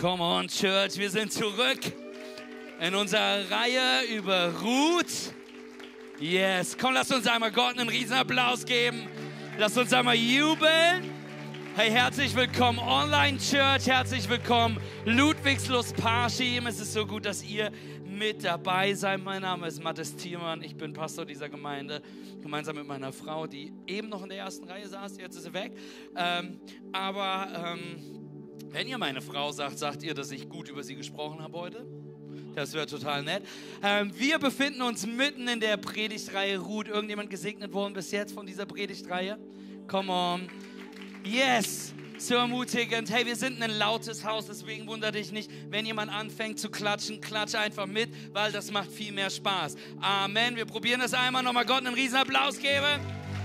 Come on, Church, wir sind zurück in unserer Reihe über Ruth. Yes, komm, lass uns einmal Gott einen Riesenapplaus geben. Lass uns einmal jubeln. Hey, herzlich willkommen Online Church, herzlich willkommen Ludwigslust Parschim. Es ist so gut, dass ihr mit dabei seid. Mein Name ist Mathis Thiemann, ich bin Pastor dieser Gemeinde, gemeinsam mit meiner Frau, die eben noch in der ersten Reihe saß, jetzt ist sie weg. Ähm, aber ähm, wenn ihr meine Frau sagt, sagt ihr, dass ich gut über sie gesprochen habe heute? Das wäre total nett. Ähm, wir befinden uns mitten in der Predigtreihe Ruth. Irgendjemand gesegnet worden bis jetzt von dieser Predigtreihe? Come on. Yes. So ermutigend. Hey, wir sind ein lautes Haus, deswegen wundere dich nicht, wenn jemand anfängt zu klatschen, klatsche einfach mit, weil das macht viel mehr Spaß. Amen. Wir probieren das einmal nochmal Gott einen riesen Applaus geben.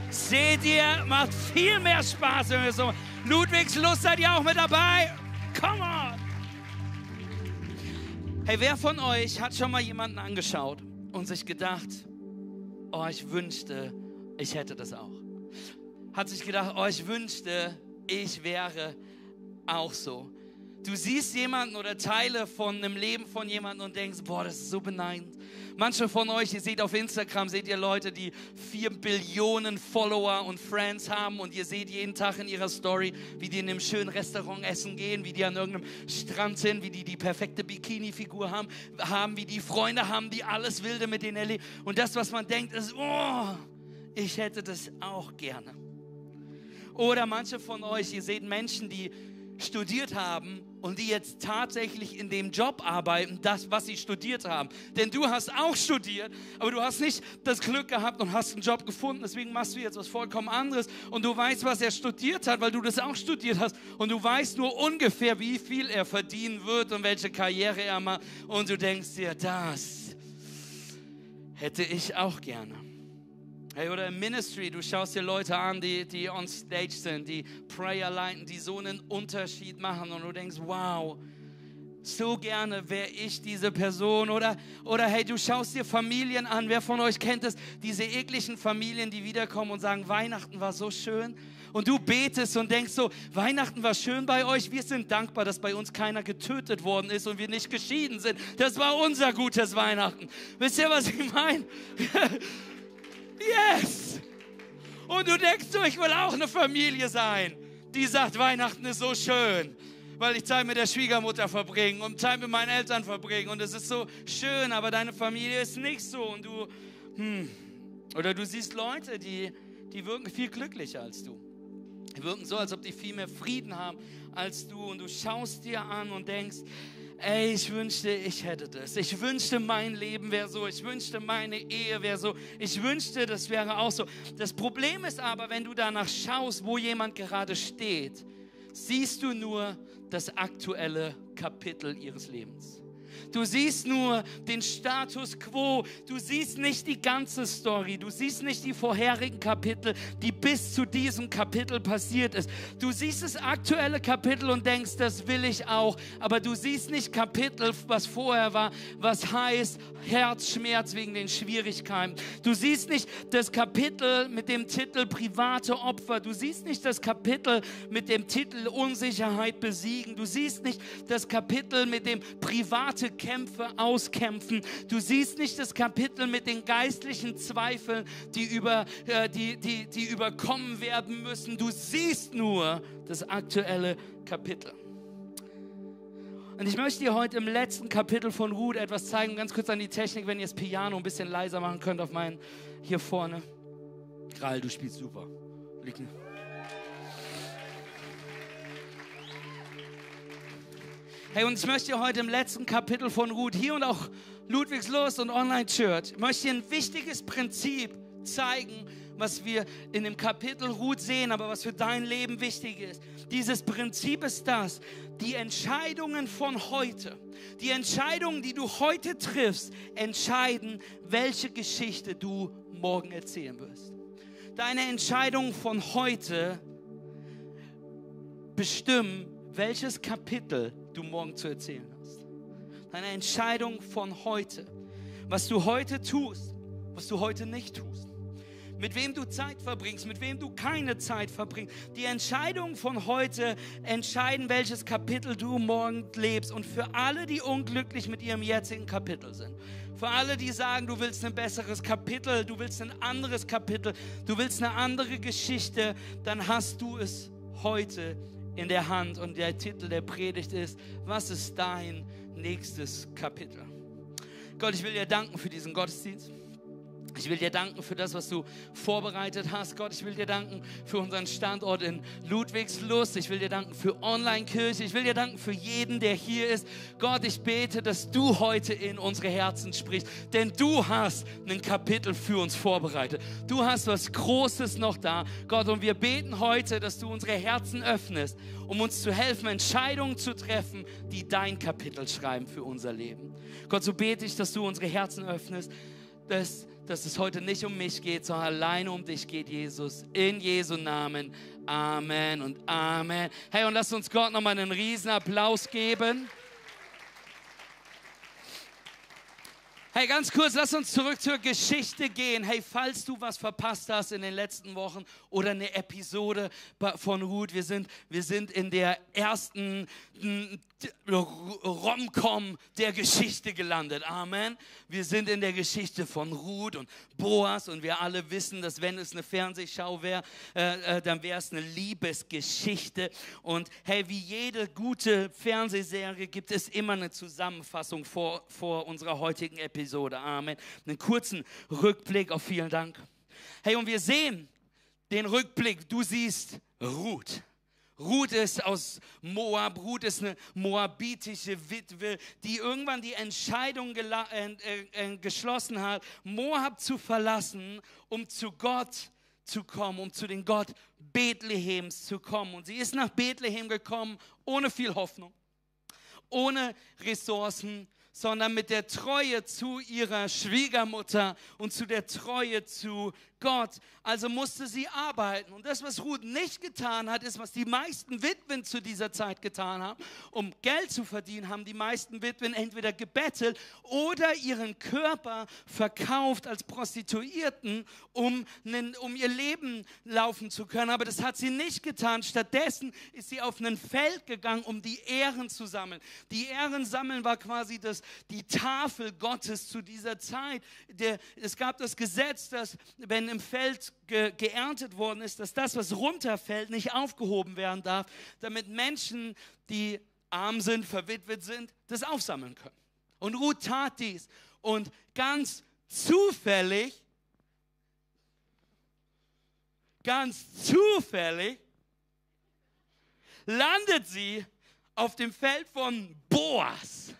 Seht ihr, macht viel mehr Spaß, wenn wir so. Ludwigslust seid ihr auch mit dabei? Come on! Hey, wer von euch hat schon mal jemanden angeschaut und sich gedacht, oh, ich wünschte, ich hätte das auch? Hat sich gedacht, oh, ich wünschte, ich wäre auch so. Du siehst jemanden oder Teile von einem Leben von jemandem und denkst, boah, das ist so beneidend. Manche von euch, ihr seht auf Instagram, seht ihr Leute, die vier Billionen Follower und Friends haben und ihr seht jeden Tag in ihrer Story, wie die in einem schönen Restaurant essen gehen, wie die an irgendeinem Strand sind, wie die die perfekte Bikini-Figur haben, haben, wie die Freunde haben, die alles Wilde mit denen erleben. Und das, was man denkt, ist, oh, ich hätte das auch gerne. Oder manche von euch, ihr seht Menschen, die studiert haben und die jetzt tatsächlich in dem Job arbeiten, das, was sie studiert haben. Denn du hast auch studiert, aber du hast nicht das Glück gehabt und hast einen Job gefunden. Deswegen machst du jetzt was vollkommen anderes und du weißt, was er studiert hat, weil du das auch studiert hast. Und du weißt nur ungefähr, wie viel er verdienen wird und welche Karriere er macht. Und du denkst dir, das hätte ich auch gerne. Hey, oder im Ministry, du schaust dir Leute an, die, die on stage sind, die Prayer leiten, die so einen Unterschied machen und du denkst, wow, so gerne wäre ich diese Person. Oder, oder hey, du schaust dir Familien an, wer von euch kennt es, diese ekligen Familien, die wiederkommen und sagen, Weihnachten war so schön. Und du betest und denkst so, Weihnachten war schön bei euch. Wir sind dankbar, dass bei uns keiner getötet worden ist und wir nicht geschieden sind. Das war unser gutes Weihnachten. Wisst ihr, was ich meine? Yes! Und du denkst ich will auch eine Familie sein, die sagt, Weihnachten ist so schön, weil ich Zeit mit der Schwiegermutter verbringe und Zeit mit meinen Eltern verbringe und es ist so schön, aber deine Familie ist nicht so und du, hm. Oder du siehst Leute, die, die wirken viel glücklicher als du. Die wirken so, als ob die viel mehr Frieden haben als du und du schaust dir an und denkst, ey, ich wünschte, ich hätte das. Ich wünschte, mein Leben wäre so. Ich wünschte, meine Ehe wäre so. Ich wünschte, das wäre auch so. Das Problem ist aber, wenn du danach schaust, wo jemand gerade steht, siehst du nur das aktuelle Kapitel ihres Lebens. Du siehst nur den Status quo. Du siehst nicht die ganze Story. Du siehst nicht die vorherigen Kapitel, die bis zu diesem Kapitel passiert ist. Du siehst das aktuelle Kapitel und denkst, das will ich auch. Aber du siehst nicht Kapitel, was vorher war, was heißt Herzschmerz wegen den Schwierigkeiten. Du siehst nicht das Kapitel mit dem Titel private Opfer. Du siehst nicht das Kapitel mit dem Titel Unsicherheit besiegen. Du siehst nicht das Kapitel mit dem private Kämpfe auskämpfen. Du siehst nicht das Kapitel mit den geistlichen Zweifeln, die, über, äh, die, die, die überkommen werden müssen. Du siehst nur das aktuelle Kapitel. Und ich möchte dir heute im letzten Kapitel von Ruth etwas zeigen. Ganz kurz an die Technik, wenn ihr das Piano ein bisschen leiser machen könnt auf meinen hier vorne. Kral, du spielst super. Lieg Hey, und ich möchte heute im letzten Kapitel von Ruth, hier und auch Ludwigslust und Online Church, möchte ein wichtiges Prinzip zeigen, was wir in dem Kapitel Ruth sehen, aber was für dein Leben wichtig ist. Dieses Prinzip ist das, die Entscheidungen von heute, die Entscheidungen, die du heute triffst, entscheiden, welche Geschichte du morgen erzählen wirst. Deine Entscheidungen von heute bestimmen, welches Kapitel du morgen zu erzählen hast. Deine Entscheidung von heute. Was du heute tust, was du heute nicht tust. mit wem du Zeit verbringst, mit wem du keine Zeit verbringst. Die Entscheidungen von heute entscheiden, welches Kapitel du morgen lebst. Und für alle, die unglücklich mit ihrem jetzigen Kapitel sind, für alle, die sagen, du willst ein besseres Kapitel, du willst ein anderes Kapitel, du willst eine andere Geschichte, dann hast du es heute in der Hand. Und der Titel der Predigt ist, was ist dein nächstes Kapitel? Gott, ich will dir danken für diesen Gottesdienst. Ich will dir danken für das, was du vorbereitet hast. Gott, ich will dir danken für unseren Standort in Ludwigslust. Ich will dir danken für Online-Kirche. Ich will dir danken für jeden, der hier ist. Gott, ich bete, dass du heute in unsere Herzen sprichst. Denn du hast ein Kapitel für uns vorbereitet. Du hast was Großes noch da. Gott, und wir beten heute, dass du unsere Herzen öffnest, um uns zu helfen, Entscheidungen zu treffen, die dein Kapitel schreiben für unser Leben. Gott, so bete ich, dass du unsere Herzen öffnest, dass dass es heute nicht um mich geht, sondern alleine um dich geht, Jesus. In Jesu Namen. Amen und Amen. Hey, und lass uns Gott nochmal einen riesen Applaus geben. Hey, ganz kurz, lass uns zurück zur Geschichte gehen. Hey, falls du was verpasst hast in den letzten Wochen oder eine Episode von Ruth, wir sind, wir sind in der ersten Romcom der Geschichte gelandet. Amen. Wir sind in der Geschichte von Ruth und Boas und wir alle wissen, dass wenn es eine Fernsehschau wäre, äh, äh, dann wäre es eine Liebesgeschichte. Und hey, wie jede gute Fernsehserie gibt es immer eine Zusammenfassung vor, vor unserer heutigen Episode. Amen. Einen kurzen Rückblick auf vielen Dank. Hey, und wir sehen den Rückblick. Du siehst Ruth. Ruth ist aus Moab, Ruth ist eine moabitische Witwe, die irgendwann die Entscheidung äh, äh, geschlossen hat, Moab zu verlassen, um zu Gott zu kommen, um zu den Gott Bethlehems zu kommen. Und sie ist nach Bethlehem gekommen, ohne viel Hoffnung, ohne Ressourcen, sondern mit der Treue zu ihrer Schwiegermutter und zu der Treue zu Gott. Also musste sie arbeiten. Und das, was Ruth nicht getan hat, ist, was die meisten Witwen zu dieser Zeit getan haben. Um Geld zu verdienen, haben die meisten Witwen entweder gebettelt oder ihren Körper verkauft als Prostituierten, um, um ihr Leben laufen zu können. Aber das hat sie nicht getan. Stattdessen ist sie auf ein Feld gegangen, um die Ehren zu sammeln. Die Ehren sammeln war quasi das, die Tafel Gottes zu dieser Zeit. Der, es gab das Gesetz, dass wenn im Feld ge geerntet worden ist, dass das, was runterfällt, nicht aufgehoben werden darf, damit Menschen, die arm sind, verwitwet sind, das aufsammeln können. Und Ruth tat dies. Und ganz zufällig, ganz zufällig, landet sie auf dem Feld von Boas.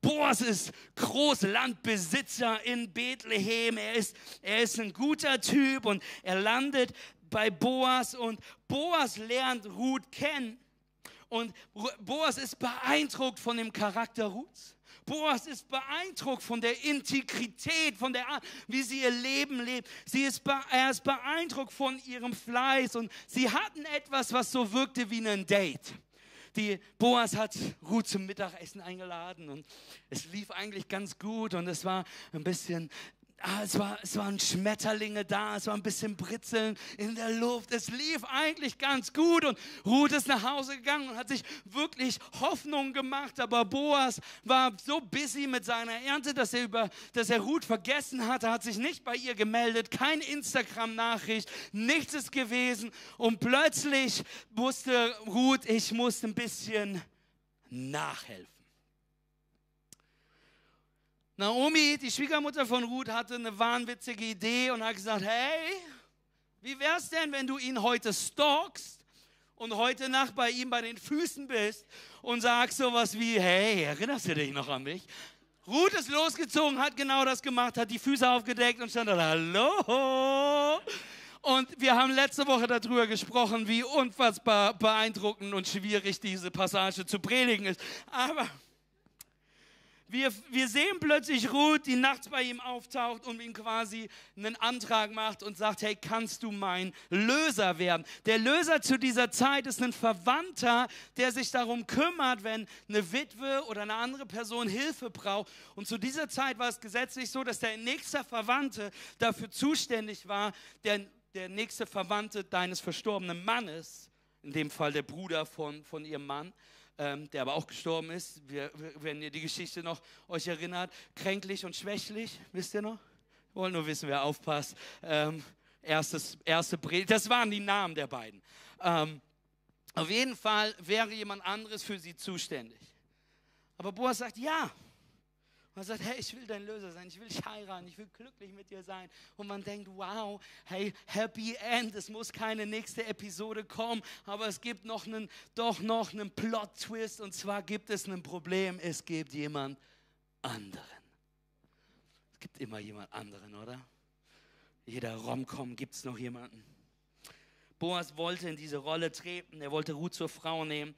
Boas ist Großlandbesitzer in Bethlehem. Er ist, er ist ein guter Typ und er landet bei Boas und Boas lernt Ruth kennen. Und Boas ist beeindruckt von dem Charakter Ruths. Boas ist beeindruckt von der Integrität, von der Art, wie sie ihr Leben lebt. Sie ist er ist beeindruckt von ihrem Fleiß und sie hatten etwas, was so wirkte wie ein Date die Boas hat Ruth zum Mittagessen eingeladen und es lief eigentlich ganz gut und es war ein bisschen Ah, es, war, es waren Schmetterlinge da, es war ein bisschen Britzeln in der Luft. Es lief eigentlich ganz gut und Ruth ist nach Hause gegangen und hat sich wirklich Hoffnung gemacht. Aber Boas war so busy mit seiner Ernte, dass er, über, dass er Ruth vergessen hatte, hat sich nicht bei ihr gemeldet, kein Instagram-Nachricht, nichts ist gewesen. Und plötzlich wusste Ruth, ich muss ein bisschen nachhelfen. Naomi, die Schwiegermutter von Ruth, hatte eine wahnwitzige Idee und hat gesagt, hey, wie wär's denn, wenn du ihn heute stalkst und heute Nacht bei ihm bei den Füßen bist und sagst sowas wie, hey, erinnerst du dich noch an mich? Ruth ist losgezogen, hat genau das gemacht, hat die Füße aufgedeckt und stand da, hallo. Und wir haben letzte Woche darüber gesprochen, wie unfassbar beeindruckend und schwierig diese Passage zu predigen ist. Aber wir, wir sehen plötzlich Ruth, die nachts bei ihm auftaucht und ihm quasi einen Antrag macht und sagt, hey, kannst du mein Löser werden? Der Löser zu dieser Zeit ist ein Verwandter, der sich darum kümmert, wenn eine Witwe oder eine andere Person Hilfe braucht. Und zu dieser Zeit war es gesetzlich so, dass der nächste Verwandte dafür zuständig war, der, der nächste Verwandte deines verstorbenen Mannes, in dem Fall der Bruder von, von ihrem Mann, ähm, der aber auch gestorben ist, wir, wenn ihr die Geschichte noch euch erinnert, kränklich und schwächlich, wisst ihr noch? Wir wollen nur wissen, wer aufpasst. Ähm, erstes, erste Predigt, das waren die Namen der beiden. Ähm, auf jeden Fall wäre jemand anderes für sie zuständig. Aber Boas sagt, ja, man sagt, hey, ich will dein Löser sein, ich will dich heiraten, ich will glücklich mit dir sein. Und man denkt, wow, hey, Happy End, es muss keine nächste Episode kommen, aber es gibt noch einen, doch noch einen Plot-Twist und zwar gibt es ein Problem, es gibt jemand anderen. Es gibt immer jemand anderen, oder? Jeder Romcom gibt es noch jemanden. Boas wollte in diese Rolle treten, er wollte Ruth zur Frau nehmen.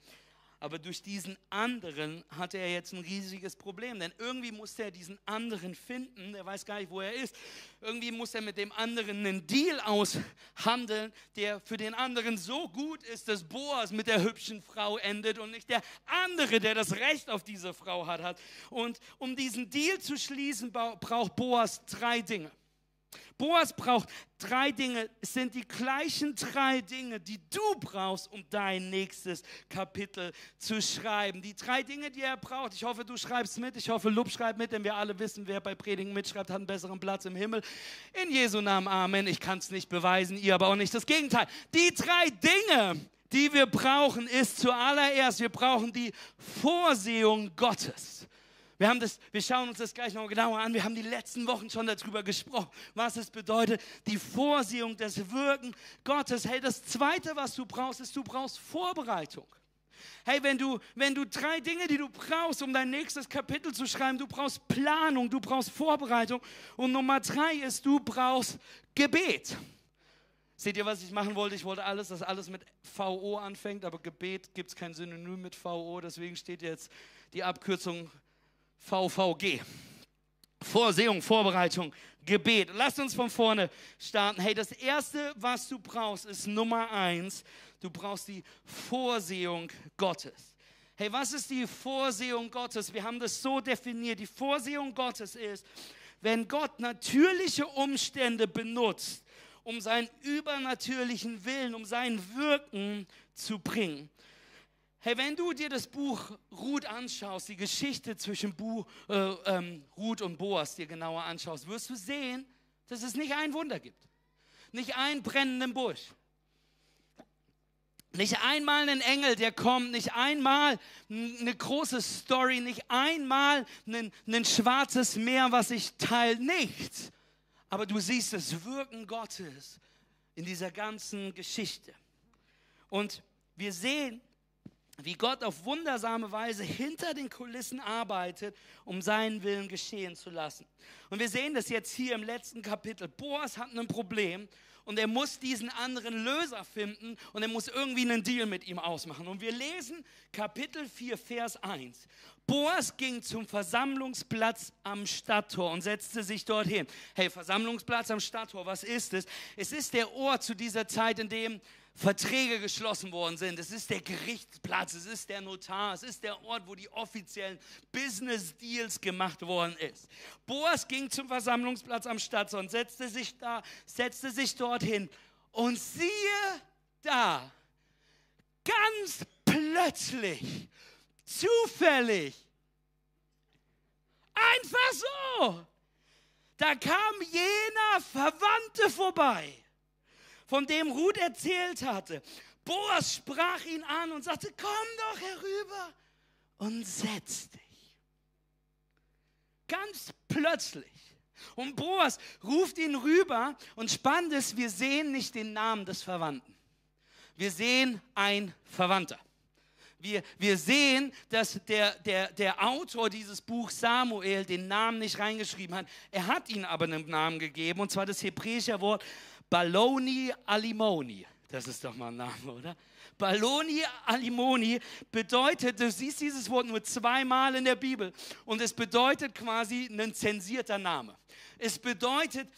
Aber durch diesen anderen hatte er jetzt ein riesiges Problem, denn irgendwie musste er diesen anderen finden, er weiß gar nicht, wo er ist. Irgendwie muss er mit dem anderen einen Deal aushandeln, der für den anderen so gut ist, dass Boas mit der hübschen Frau endet und nicht der andere, der das Recht auf diese Frau hat. Und um diesen Deal zu schließen, braucht Boas drei Dinge. Boas braucht drei Dinge. Es sind die gleichen drei Dinge, die du brauchst, um dein nächstes Kapitel zu schreiben. Die drei Dinge, die er braucht. Ich hoffe, du schreibst mit. Ich hoffe, Lub schreibt mit, denn wir alle wissen, wer bei Predigen mitschreibt, hat einen besseren Platz im Himmel. In Jesu Namen, Amen. Ich kann es nicht beweisen, ihr aber auch nicht. Das Gegenteil. Die drei Dinge, die wir brauchen, ist zuallererst, wir brauchen die Vorsehung Gottes. Wir, haben das, wir schauen uns das gleich noch genauer an. Wir haben die letzten Wochen schon darüber gesprochen, was es bedeutet, die Vorsehung, das Wirken Gottes. Hey, das Zweite, was du brauchst, ist, du brauchst Vorbereitung. Hey, wenn du, wenn du drei Dinge, die du brauchst, um dein nächstes Kapitel zu schreiben, du brauchst Planung, du brauchst Vorbereitung und Nummer drei ist, du brauchst Gebet. Seht ihr, was ich machen wollte? Ich wollte alles, dass alles mit VO anfängt, aber Gebet gibt es kein Synonym mit VO, deswegen steht jetzt die Abkürzung VVG. Vorsehung, Vorbereitung, Gebet. Lass uns von vorne starten. Hey, das Erste, was du brauchst, ist Nummer eins. Du brauchst die Vorsehung Gottes. Hey, was ist die Vorsehung Gottes? Wir haben das so definiert. Die Vorsehung Gottes ist, wenn Gott natürliche Umstände benutzt, um seinen übernatürlichen Willen, um sein Wirken zu bringen. Hey, wenn du dir das Buch Ruth anschaust, die Geschichte zwischen Bu, äh, ähm, Ruth und Boas dir genauer anschaust, wirst du sehen, dass es nicht ein Wunder gibt. Nicht einen brennenden Busch. Nicht einmal einen Engel, der kommt, nicht einmal eine große Story, nicht einmal ein, ein schwarzes Meer, was sich teilt, nichts. Aber du siehst das Wirken Gottes in dieser ganzen Geschichte. Und wir sehen, wie Gott auf wundersame Weise hinter den Kulissen arbeitet, um seinen Willen geschehen zu lassen. Und wir sehen das jetzt hier im letzten Kapitel. Boas hat ein Problem und er muss diesen anderen Löser finden und er muss irgendwie einen Deal mit ihm ausmachen. Und wir lesen Kapitel 4, Vers 1. Boas ging zum Versammlungsplatz am Stadttor und setzte sich dorthin. Hey, Versammlungsplatz am Stadttor, was ist es? Es ist der Ort zu dieser Zeit, in dem Verträge geschlossen worden sind. Es ist der Gerichtsplatz, es ist der Notar, es ist der Ort, wo die offiziellen Business Deals gemacht worden ist. Boas ging zum Versammlungsplatz am Stadttor und setzte sich da, setzte sich dorthin und siehe da, ganz plötzlich, zufällig, einfach so, da kam jener Verwandte vorbei von dem Ruth erzählt hatte. Boas sprach ihn an und sagte, komm doch herüber und setz dich. Ganz plötzlich. Und Boas ruft ihn rüber und spannend ist, wir sehen nicht den Namen des Verwandten. Wir sehen ein Verwandter. Wir, wir sehen, dass der, der, der Autor dieses Buchs Samuel den Namen nicht reingeschrieben hat. Er hat ihn aber einen Namen gegeben, und zwar das hebräische Wort Baloni Alimoni. Das ist doch mal ein Name, oder? Baloni Alimoni bedeutet, du siehst dieses Wort nur zweimal in der Bibel und es bedeutet quasi ein zensierter Name. Es bedeutet,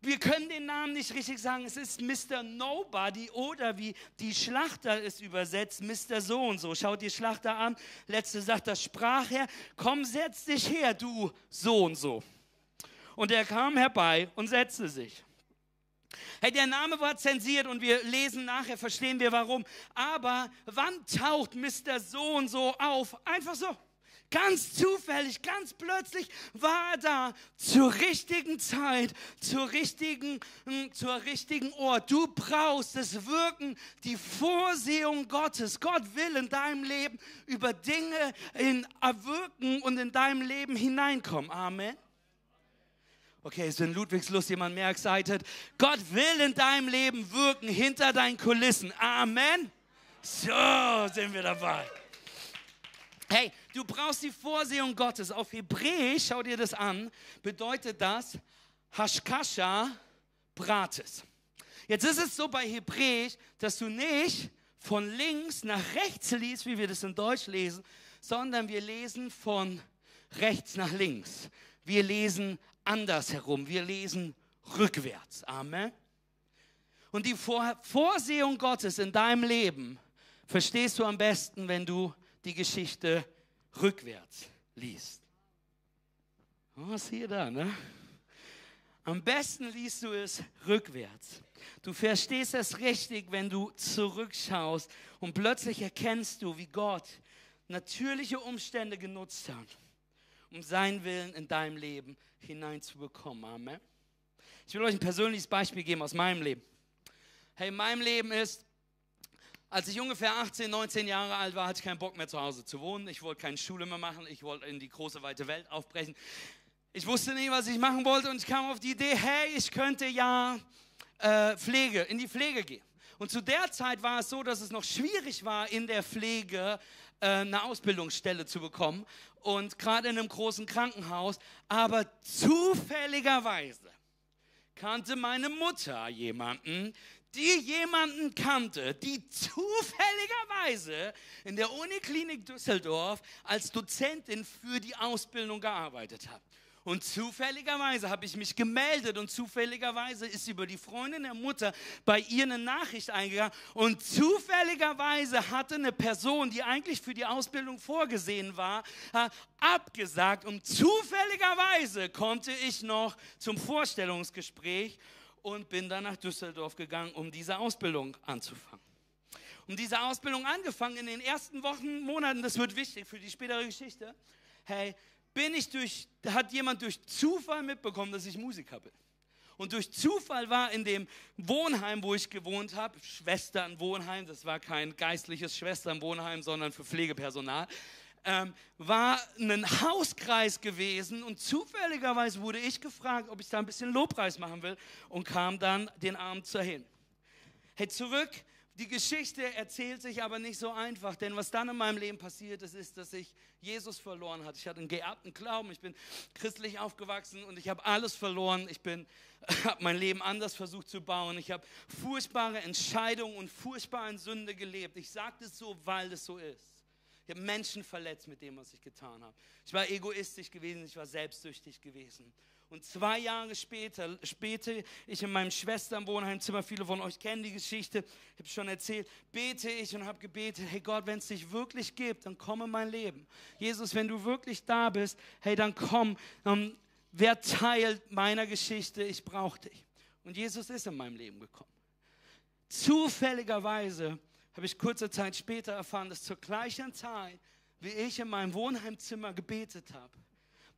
wir können den Namen nicht richtig sagen. Es ist Mr. Nobody oder wie die Schlachter es übersetzt, Mr. So und so. Schaut die Schlachter an. Letzte sagt das Sprachherr, komm, setz dich her, du so und so. Und er kam herbei und setzte sich. Hey, der Name war zensiert und wir lesen nachher, verstehen wir warum. Aber wann taucht Mr. So und so auf? Einfach so. Ganz zufällig, ganz plötzlich war er da zur richtigen Zeit, zur richtigen, hm, zur richtigen Ort. Du brauchst das Wirken, die Vorsehung Gottes. Gott will in deinem Leben über Dinge in erwirken und in deinem Leben hineinkommen. Amen. Okay, ist in Ludwigslust jemand mehr excited? Gott will in deinem Leben wirken hinter deinen Kulissen. Amen. So sind wir dabei. Hey, du brauchst die Vorsehung Gottes. Auf Hebräisch, schau dir das an, bedeutet das Hashkasha Brates. Jetzt ist es so bei Hebräisch, dass du nicht von links nach rechts liest, wie wir das in Deutsch lesen, sondern wir lesen von rechts nach links. Wir lesen andersherum. Wir lesen rückwärts. Amen. Und die Vorsehung Gottes in deinem Leben verstehst du am besten, wenn du die Geschichte rückwärts liest. Oh, was hier da, ne? Am besten liest du es rückwärts. Du verstehst es richtig, wenn du zurückschaust und plötzlich erkennst du, wie Gott natürliche Umstände genutzt hat, um seinen Willen in deinem Leben hineinzubekommen. Amen. Ich will euch ein persönliches Beispiel geben aus meinem Leben. Hey, in meinem Leben ist, als ich ungefähr 18, 19 Jahre alt war, hatte ich keinen Bock mehr zu Hause zu wohnen. Ich wollte keine Schule mehr machen. Ich wollte in die große, weite Welt aufbrechen. Ich wusste nicht, was ich machen wollte und ich kam auf die Idee, hey, ich könnte ja äh, Pflege, in die Pflege gehen. Und zu der Zeit war es so, dass es noch schwierig war, in der Pflege äh, eine Ausbildungsstelle zu bekommen und gerade in einem großen Krankenhaus. Aber zufälligerweise kannte meine Mutter jemanden, die jemanden kannte, die zufälligerweise in der Uniklinik Düsseldorf als Dozentin für die Ausbildung gearbeitet hat. Und zufälligerweise habe ich mich gemeldet und zufälligerweise ist über die Freundin der Mutter bei ihr eine Nachricht eingegangen. Und zufälligerweise hatte eine Person, die eigentlich für die Ausbildung vorgesehen war, abgesagt. Und zufälligerweise konnte ich noch zum Vorstellungsgespräch und bin dann nach Düsseldorf gegangen, um diese Ausbildung anzufangen um diese Ausbildung angefangen in den ersten Wochen, Monaten, das wird wichtig für die spätere Geschichte. Hey, bin ich durch, hat jemand durch Zufall mitbekommen, dass ich Musiker bin. Und durch Zufall war in dem Wohnheim, wo ich gewohnt habe, Schwesternwohnheim, das war kein geistliches Schwesternwohnheim, sondern für Pflegepersonal, ähm, war ein Hauskreis gewesen und zufälligerweise wurde ich gefragt, ob ich da ein bisschen Lobpreis machen will und kam dann den Abend dahin. Hey, zurück die Geschichte erzählt sich aber nicht so einfach, denn was dann in meinem Leben passiert ist, ist, dass ich Jesus verloren hatte. Ich hatte einen geerbten Glauben, ich bin christlich aufgewachsen und ich habe alles verloren. Ich habe mein Leben anders versucht zu bauen. Ich habe furchtbare Entscheidungen und furchtbare Sünde gelebt. Ich sage das so, weil es so ist. Ich habe Menschen verletzt mit dem, was ich getan habe. Ich war egoistisch gewesen, ich war selbstsüchtig gewesen. Und zwei Jahre später, später ich in meinem Schwesternwohnheimzimmer, viele von euch kennen die Geschichte, ich habe schon erzählt, bete ich und habe gebetet, hey Gott, wenn es dich wirklich gibt, dann komm in mein Leben. Jesus, wenn du wirklich da bist, hey, dann komm. Ähm, wer teilt meiner Geschichte? Ich brauche dich. Und Jesus ist in meinem Leben gekommen. Zufälligerweise habe ich kurze Zeit später erfahren, dass zur gleichen Zeit, wie ich in meinem Wohnheimzimmer gebetet habe,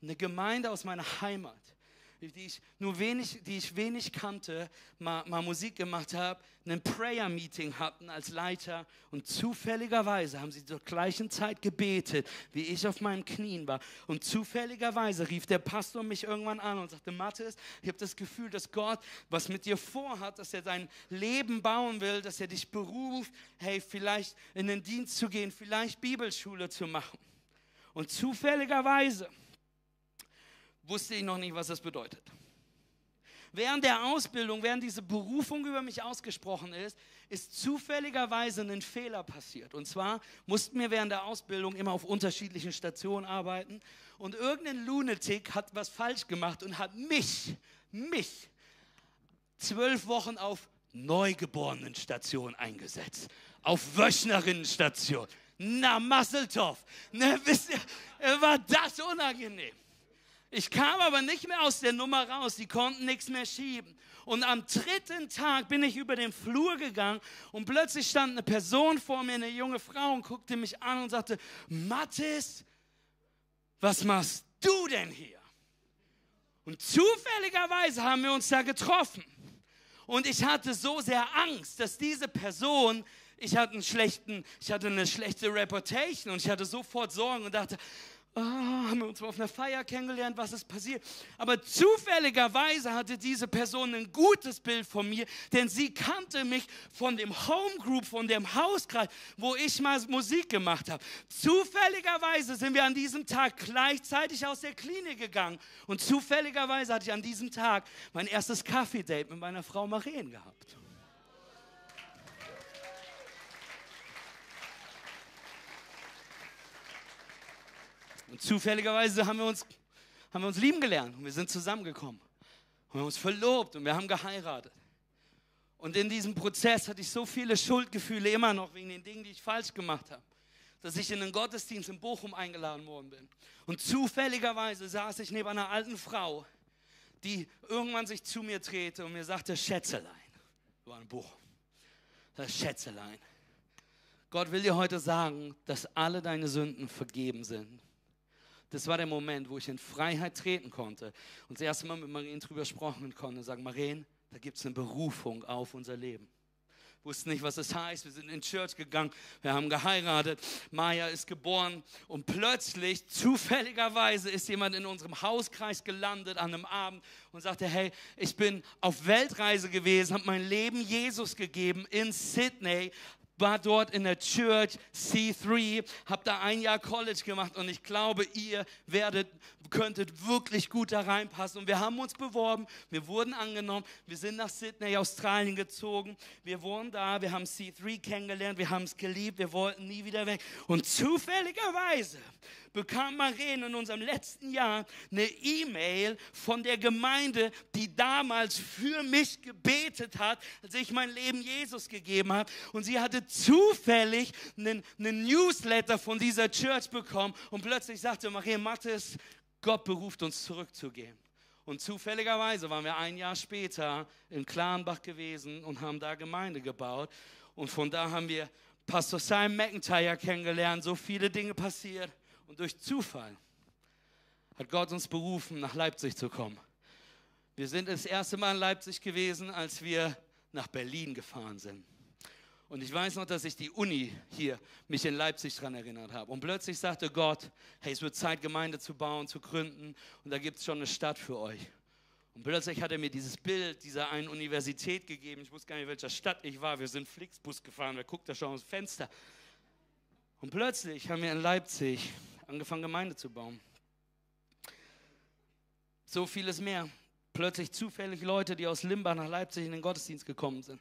eine Gemeinde aus meiner Heimat die ich nur wenig, die ich wenig kannte, mal, mal Musik gemacht habe, ein Prayer-Meeting hatten als Leiter und zufälligerweise haben sie zur gleichen Zeit gebetet, wie ich auf meinen Knien war. Und zufälligerweise rief der Pastor mich irgendwann an und sagte, Mathis, ich habe das Gefühl, dass Gott was mit dir vorhat, dass er dein Leben bauen will, dass er dich beruft, hey, vielleicht in den Dienst zu gehen, vielleicht Bibelschule zu machen. Und zufälligerweise wusste ich noch nicht, was das bedeutet. während der Ausbildung, während diese Berufung über mich ausgesprochen ist, ist zufälligerweise ein Fehler passiert. Und zwar mussten wir während der Ausbildung immer auf unterschiedlichen Stationen arbeiten. Und irgendein Lunatic hat was falsch gemacht und hat mich, mich, zwölf Wochen auf Neugeborenenstation eingesetzt. Auf Wöchnerinnenstation. Na, Masseltoff. Ne, wisst ihr, war das unangenehm. Ich kam aber nicht mehr aus der Nummer raus. Die konnten nichts mehr schieben. Und am dritten Tag bin ich über den Flur gegangen und plötzlich stand eine Person vor mir, eine junge Frau, und guckte mich an und sagte, Mathis, was machst du denn hier? Und zufälligerweise haben wir uns da getroffen. Und ich hatte so sehr Angst, dass diese Person, ich hatte, einen schlechten, ich hatte eine schlechte Reputation und ich hatte sofort Sorgen und dachte, oh, haben wir uns auf einer Feier kennengelernt, was ist passiert. Aber zufälligerweise hatte diese Person ein gutes Bild von mir, denn sie kannte mich von dem Homegroup, von dem Hauskreis, wo ich mal Musik gemacht habe. Zufälligerweise sind wir an diesem Tag gleichzeitig aus der Klinik gegangen und zufälligerweise hatte ich an diesem Tag mein erstes Kaffee-Date mit meiner Frau Marien gehabt. Und zufälligerweise haben wir uns, haben wir uns lieben gelernt und wir sind zusammengekommen. Und wir haben uns verlobt und wir haben geheiratet. Und in diesem Prozess hatte ich so viele Schuldgefühle immer noch wegen den Dingen, die ich falsch gemacht habe, dass ich in einen Gottesdienst in Bochum eingeladen worden bin. Und zufälligerweise saß ich neben einer alten Frau, die irgendwann sich zu mir drehte und mir sagte, Schätzelein, war in Bochum, das Schätzelein. Gott will dir heute sagen, dass alle deine Sünden vergeben sind. Das war der Moment, wo ich in Freiheit treten konnte und das erste Mal mit Marien drüber sprechen konnte und sagen, Marien, da gibt es eine Berufung auf unser Leben. Wussten nicht, was das heißt. Wir sind in Church gegangen, wir haben geheiratet, Maya ist geboren und plötzlich, zufälligerweise, ist jemand in unserem Hauskreis gelandet an einem Abend und sagte, hey, ich bin auf Weltreise gewesen, habe mein Leben Jesus gegeben in Sydney, war dort in der Church C3, habe da ein Jahr College gemacht und ich glaube, ihr werdet, könntet wirklich gut da reinpassen. Und wir haben uns beworben, wir wurden angenommen, wir sind nach Sydney, Australien gezogen, wir wohnen da, wir haben C3 kennengelernt, wir haben es geliebt, wir wollten nie wieder weg. Und zufälligerweise bekam Maren in unserem letzten Jahr eine E-Mail von der Gemeinde, die damals für mich gebetet hat, als ich mein Leben Jesus gegeben habe. Und sie hatte zufällig einen, einen Newsletter von dieser Church bekommen und plötzlich sagte Maria Mattes, Gott beruft uns zurückzugehen. Und zufälligerweise waren wir ein Jahr später in Klarenbach gewesen und haben da Gemeinde gebaut. Und von da haben wir Pastor Simon McIntyre kennengelernt, so viele Dinge passiert. Und durch Zufall hat Gott uns berufen, nach Leipzig zu kommen. Wir sind das erste Mal in Leipzig gewesen, als wir nach Berlin gefahren sind. Und ich weiß noch, dass ich die Uni hier mich in Leipzig daran erinnert habe. Und plötzlich sagte Gott, hey, es wird Zeit, Gemeinde zu bauen, zu gründen. Und da gibt es schon eine Stadt für euch. Und plötzlich hat er mir dieses Bild dieser einen Universität gegeben. Ich wusste gar nicht, in welcher Stadt ich war. Wir sind Flixbus gefahren. Wer guckt da schon aus dem Fenster? Und plötzlich haben wir in Leipzig angefangen, Gemeinde zu bauen. So vieles mehr. Plötzlich zufällig Leute, die aus Limbach nach Leipzig in den Gottesdienst gekommen sind.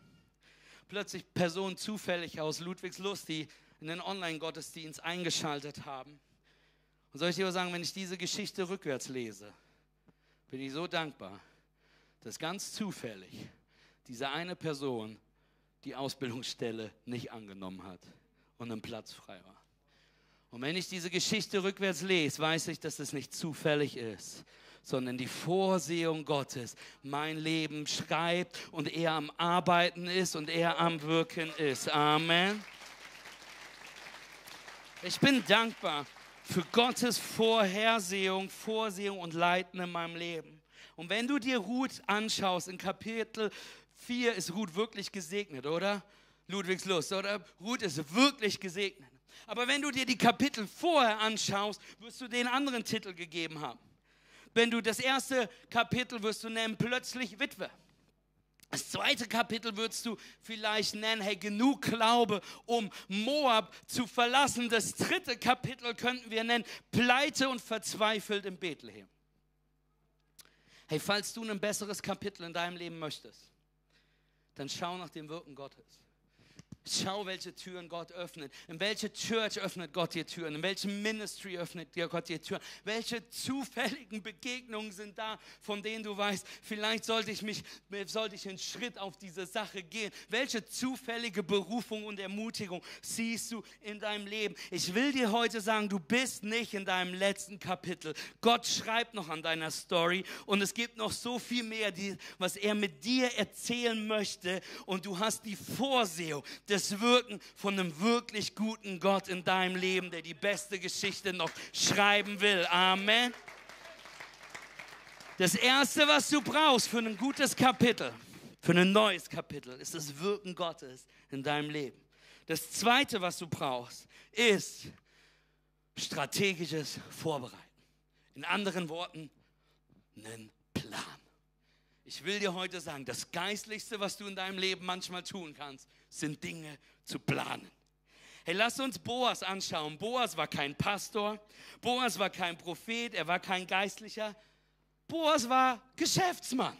Plötzlich Personen zufällig aus Ludwigslust, die in den Online-Gottesdienst eingeschaltet haben. Und soll ich dir sagen, wenn ich diese Geschichte rückwärts lese, bin ich so dankbar, dass ganz zufällig diese eine Person die Ausbildungsstelle nicht angenommen hat und ein Platz frei war. Und wenn ich diese Geschichte rückwärts lese, weiß ich, dass es nicht zufällig ist, sondern die Vorsehung Gottes mein Leben schreibt und er am Arbeiten ist und er am Wirken ist. Amen. Ich bin dankbar für Gottes Vorhersehung, Vorsehung und Leiten in meinem Leben. Und wenn du dir Ruth anschaust, in Kapitel 4 ist Ruth wirklich gesegnet, oder? Ludwigslust, oder? Ruth ist wirklich gesegnet. Aber wenn du dir die Kapitel vorher anschaust, wirst du den anderen Titel gegeben haben. Wenn du das erste Kapitel wirst du nennen, plötzlich Witwe. Das zweite Kapitel würdest du vielleicht nennen, hey, genug Glaube, um Moab zu verlassen. Das dritte Kapitel könnten wir nennen, pleite und verzweifelt in Bethlehem. Hey, falls du ein besseres Kapitel in deinem Leben möchtest, dann schau nach dem Wirken Gottes. Schau, welche Türen Gott öffnet. In welche Church öffnet Gott dir Türen? In welchem Ministry öffnet dir Gott dir Türen? Welche zufälligen Begegnungen sind da, von denen du weißt, vielleicht sollte ich mich, sollte ich einen Schritt auf diese Sache gehen? Welche zufällige Berufung und Ermutigung siehst du in deinem Leben? Ich will dir heute sagen, du bist nicht in deinem letzten Kapitel. Gott schreibt noch an deiner Story und es gibt noch so viel mehr, was er mit dir erzählen möchte und du hast die Vorsehung, das Wirken von einem wirklich guten Gott in deinem Leben, der die beste Geschichte noch schreiben will. Amen. Das Erste, was du brauchst für ein gutes Kapitel, für ein neues Kapitel, ist das Wirken Gottes in deinem Leben. Das Zweite, was du brauchst, ist strategisches Vorbereiten. In anderen Worten, einen Plan. Ich will dir heute sagen, das Geistlichste, was du in deinem Leben manchmal tun kannst, sind Dinge zu planen. Hey, lass uns Boas anschauen. Boas war kein Pastor, Boas war kein Prophet, er war kein Geistlicher. Boas war Geschäftsmann.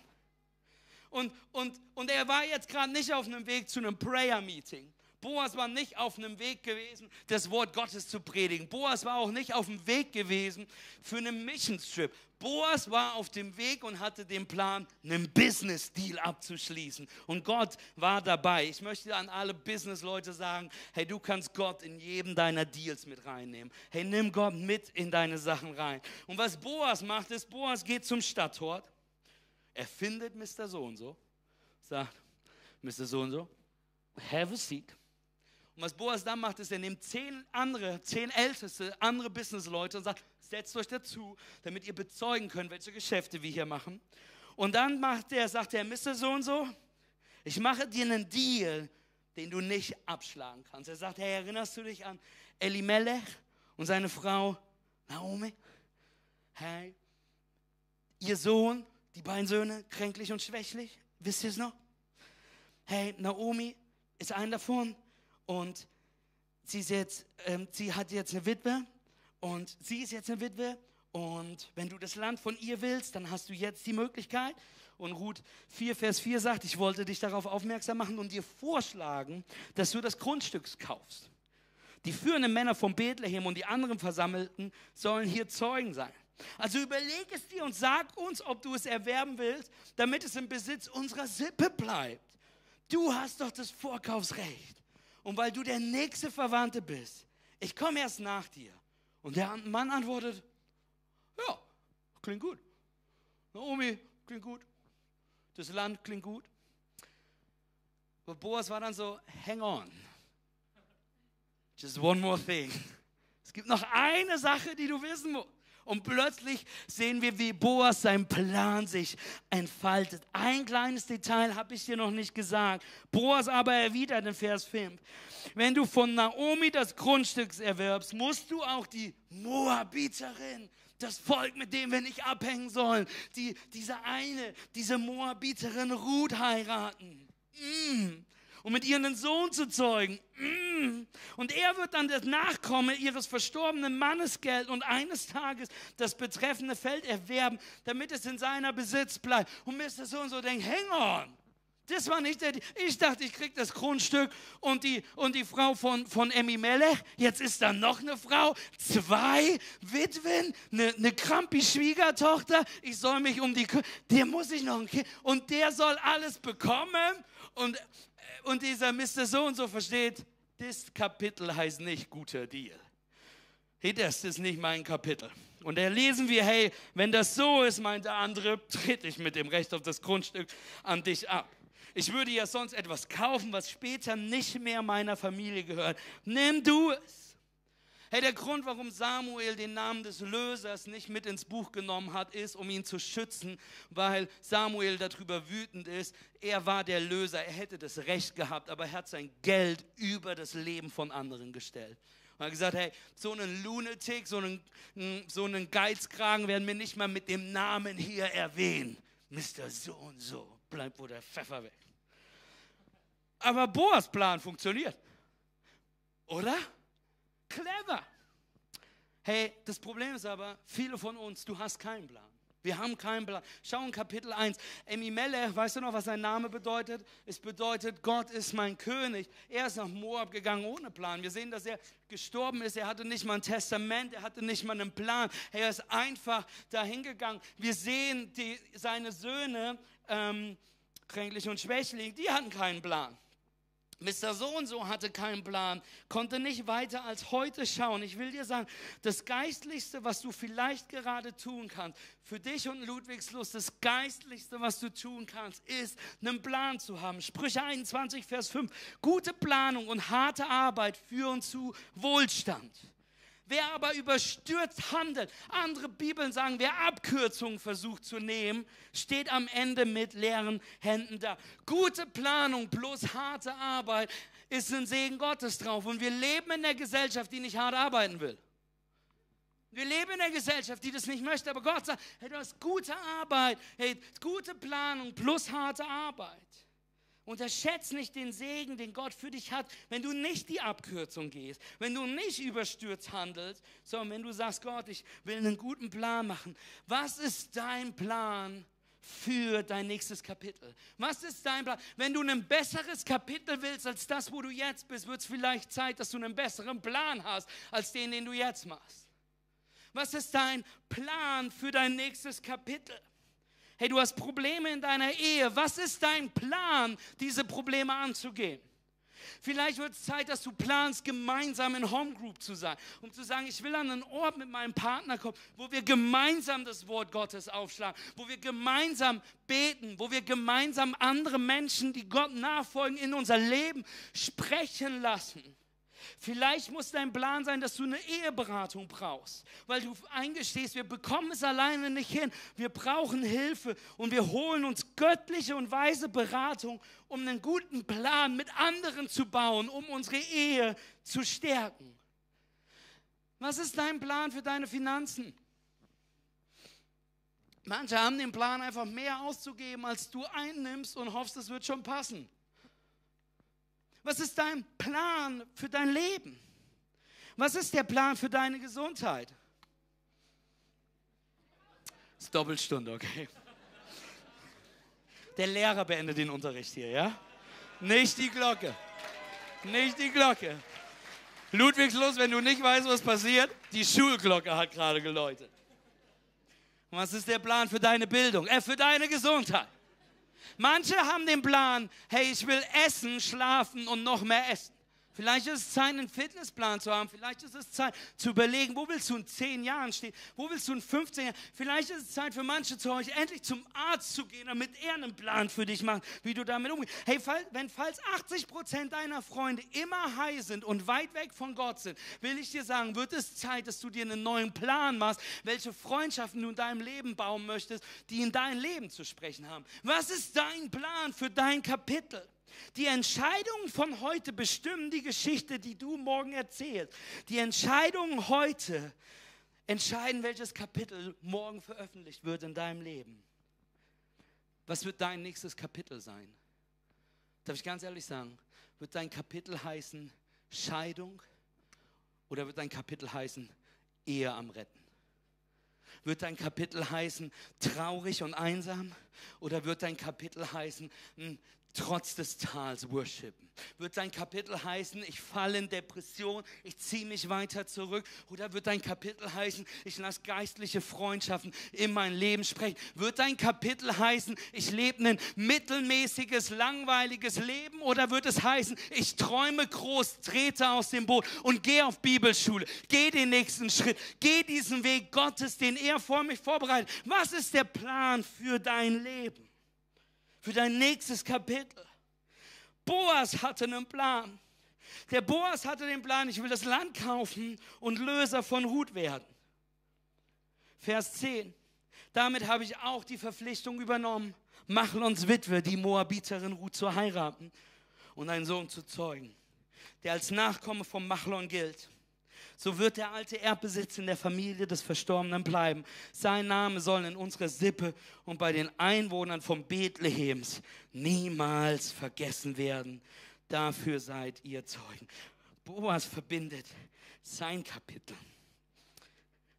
Und, und, und er war jetzt gerade nicht auf einem Weg zu einem Prayer-Meeting. Boas war nicht auf einem Weg gewesen, das Wort Gottes zu predigen. Boas war auch nicht auf dem Weg gewesen für einen Mission-Trip. Boas war auf dem Weg und hatte den Plan, einen Business-Deal abzuschließen. Und Gott war dabei. Ich möchte an alle Business-Leute sagen, hey, du kannst Gott in jedem deiner Deals mit reinnehmen. Hey, nimm Gott mit in deine Sachen rein. Und was Boas macht, ist, Boas geht zum Stadtort. Er findet Mr. So und so, sagt, Mr. So und so, have a seat. Und was Boas dann macht, ist, er nimmt zehn andere, zehn älteste, andere Businessleute und sagt, setzt euch dazu, damit ihr bezeugen könnt, welche Geschäfte wir hier machen. Und dann macht er, sagt er, Mr. So und so, ich mache dir einen Deal, den du nicht abschlagen kannst. Er sagt, hey, erinnerst du dich an Elimelech und seine Frau Naomi? Hey, ihr Sohn, die beiden Söhne, kränklich und schwächlich, wisst ihr es noch? Hey, Naomi ist ein davon und sie, ist jetzt, ähm, sie hat jetzt eine Witwe und sie ist jetzt eine Witwe und wenn du das Land von ihr willst, dann hast du jetzt die Möglichkeit. Und Ruth 4, Vers 4 sagt, ich wollte dich darauf aufmerksam machen und dir vorschlagen, dass du das Grundstück kaufst. Die führenden Männer von Bethlehem und die anderen Versammelten sollen hier Zeugen sein. Also überleg es dir und sag uns, ob du es erwerben willst, damit es im Besitz unserer Sippe bleibt. Du hast doch das Vorkaufsrecht. Und weil du der nächste Verwandte bist, ich komme erst nach dir. Und der Mann antwortet, ja, klingt gut. Naomi, klingt gut. Das Land klingt gut. Und Boas war dann so, hang on. Just one more thing. Es gibt noch eine Sache, die du wissen musst. Und plötzlich sehen wir, wie Boas sein Plan sich entfaltet. Ein kleines Detail habe ich dir noch nicht gesagt. Boas aber erwidert in Vers 5. Wenn du von Naomi das Grundstück erwirbst, musst du auch die Moabiterin das Volk, mit dem wir nicht abhängen sollen, die, diese eine, diese Moabiterin Ruth heiraten. Mm und mit ihr einen Sohn zu zeugen. Mm. Und er wird dann das Nachkomme ihres verstorbenen Mannes gelten und eines Tages das betreffende Feld erwerben, damit es in seiner Besitz bleibt. Und Mr. So und so denkt, hang on. Das war nicht der. Ich dachte, ich krieg das Grundstück und die, und die Frau von, von Emmy Melech. Jetzt ist da noch eine Frau, zwei Witwen, eine, eine Krampi-Schwiegertochter. Ich soll mich um die. Der muss ich noch ein Kind. Und der soll alles bekommen. Und und dieser Mr. So und so versteht, das Kapitel heißt nicht guter Deal. Hey, das ist nicht mein Kapitel. Und da lesen wir, hey, wenn das so ist, meint der andere, trete ich mit dem Recht auf das Grundstück an dich ab. Ich würde ja sonst etwas kaufen, was später nicht mehr meiner Familie gehört. Nimm du es. Hey, der Grund, warum Samuel den Namen des Lösers nicht mit ins Buch genommen hat, ist, um ihn zu schützen, weil Samuel darüber wütend ist. Er war der Löser, er hätte das Recht gehabt, aber er hat sein Geld über das Leben von anderen gestellt. Und er hat gesagt, hey, so einen Lunatic, so einen, so einen Geizkragen werden wir nicht mal mit dem Namen hier erwähnen. Mr. So und so, bleibt wohl der Pfeffer weg. Aber Boas Plan funktioniert. Oder? Clever. Hey, das Problem ist aber, viele von uns, du hast keinen Plan. Wir haben keinen Plan. Schau in Kapitel 1. Emimelech, weißt du noch, was sein Name bedeutet? Es bedeutet, Gott ist mein König. Er ist nach Moab gegangen ohne Plan. Wir sehen, dass er gestorben ist. Er hatte nicht mal ein Testament, er hatte nicht mal einen Plan. Er ist einfach dahin gegangen. Wir sehen die, seine Söhne, ähm, kränklich und schwächlich, die hatten keinen Plan. Mr. So und so hatte keinen Plan, konnte nicht weiter als heute schauen. Ich will dir sagen, das Geistlichste, was du vielleicht gerade tun kannst, für dich und Ludwigslust, das Geistlichste, was du tun kannst, ist, einen Plan zu haben. Sprüche 21, Vers 5. Gute Planung und harte Arbeit führen zu Wohlstand. Wer aber überstürzt handelt, andere Bibeln sagen, wer Abkürzungen versucht zu nehmen, steht am Ende mit leeren Händen da. Gute Planung plus harte Arbeit ist ein Segen Gottes drauf. Und wir leben in der Gesellschaft, die nicht hart arbeiten will. Wir leben in der Gesellschaft, die das nicht möchte, aber Gott sagt, hey, du hast gute Arbeit, hey, gute Planung plus harte Arbeit. Unterschätze nicht den Segen, den Gott für dich hat, wenn du nicht die Abkürzung gehst, wenn du nicht überstürzt handelst, sondern wenn du sagst, Gott, ich will einen guten Plan machen. Was ist dein Plan für dein nächstes Kapitel? Was ist dein Plan? Wenn du ein besseres Kapitel willst als das, wo du jetzt bist, wird es vielleicht Zeit, dass du einen besseren Plan hast als den, den du jetzt machst. Was ist dein Plan für dein nächstes Kapitel? Hey, du hast Probleme in deiner Ehe. Was ist dein Plan, diese Probleme anzugehen? Vielleicht wird es Zeit, dass du planst, gemeinsam in Homegroup zu sein, um zu sagen, ich will an einen Ort mit meinem Partner kommen, wo wir gemeinsam das Wort Gottes aufschlagen, wo wir gemeinsam beten, wo wir gemeinsam andere Menschen, die Gott nachfolgen, in unser Leben sprechen lassen. Vielleicht muss dein Plan sein, dass du eine Eheberatung brauchst, weil du eingestehst, wir bekommen es alleine nicht hin. Wir brauchen Hilfe und wir holen uns göttliche und weise Beratung, um einen guten Plan mit anderen zu bauen, um unsere Ehe zu stärken. Was ist dein Plan für deine Finanzen? Manche haben den Plan, einfach mehr auszugeben, als du einnimmst und hoffst, es wird schon passen. Was ist dein Plan für dein Leben? Was ist der Plan für deine Gesundheit? Das ist Doppelstunde, okay. Der Lehrer beendet den Unterricht hier, ja? Nicht die Glocke. Nicht die Glocke. Ludwigslos, wenn du nicht weißt, was passiert, die Schulglocke hat gerade geläutet. was ist der Plan für deine Bildung? Äh, für deine Gesundheit. Manche haben den Plan, hey, ich will essen, schlafen und noch mehr essen. Vielleicht ist es Zeit, einen Fitnessplan zu haben. Vielleicht ist es Zeit zu überlegen, wo willst du in zehn Jahren stehen? Wo willst du in 15 Jahren? Vielleicht ist es Zeit für manche zu euch, endlich zum Arzt zu gehen, damit er einen Plan für dich macht, wie du damit umgehst. Hey, wenn falls 80 Prozent deiner Freunde immer high sind und weit weg von Gott sind, will ich dir sagen, wird es Zeit, dass du dir einen neuen Plan machst, welche Freundschaften du in deinem Leben bauen möchtest, die in dein Leben zu sprechen haben. Was ist dein Plan für dein Kapitel? Die Entscheidungen von heute bestimmen die Geschichte, die du morgen erzählst. Die Entscheidungen heute entscheiden, welches Kapitel morgen veröffentlicht wird in deinem Leben. Was wird dein nächstes Kapitel sein? Darf ich ganz ehrlich sagen, wird dein Kapitel heißen Scheidung oder wird dein Kapitel heißen Ehe am Retten? Wird dein Kapitel heißen traurig und einsam oder wird dein Kapitel heißen trotz des Tals worshipen? Wird dein Kapitel heißen, ich falle in Depression, ich ziehe mich weiter zurück? Oder wird dein Kapitel heißen, ich lasse geistliche Freundschaften in mein Leben sprechen? Wird dein Kapitel heißen, ich lebe ein mittelmäßiges, langweiliges Leben? Oder wird es heißen, ich träume groß, trete aus dem Boot und gehe auf Bibelschule, gehe den nächsten Schritt, gehe diesen Weg Gottes, den er vor mich vorbereitet? Was ist der Plan für dein Leben? Für dein nächstes Kapitel. Boas hatte einen Plan. Der Boas hatte den Plan, ich will das Land kaufen und Löser von Ruth werden. Vers 10. Damit habe ich auch die Verpflichtung übernommen, Machlons Witwe, die Moabiterin Ruth, zu heiraten und einen Sohn zu zeugen, der als Nachkomme von Machlon gilt so wird der alte Erbbesitz in der Familie des Verstorbenen bleiben. Sein Name soll in unserer Sippe und bei den Einwohnern von Bethlehems niemals vergessen werden. Dafür seid ihr Zeugen. Boas verbindet sein Kapitel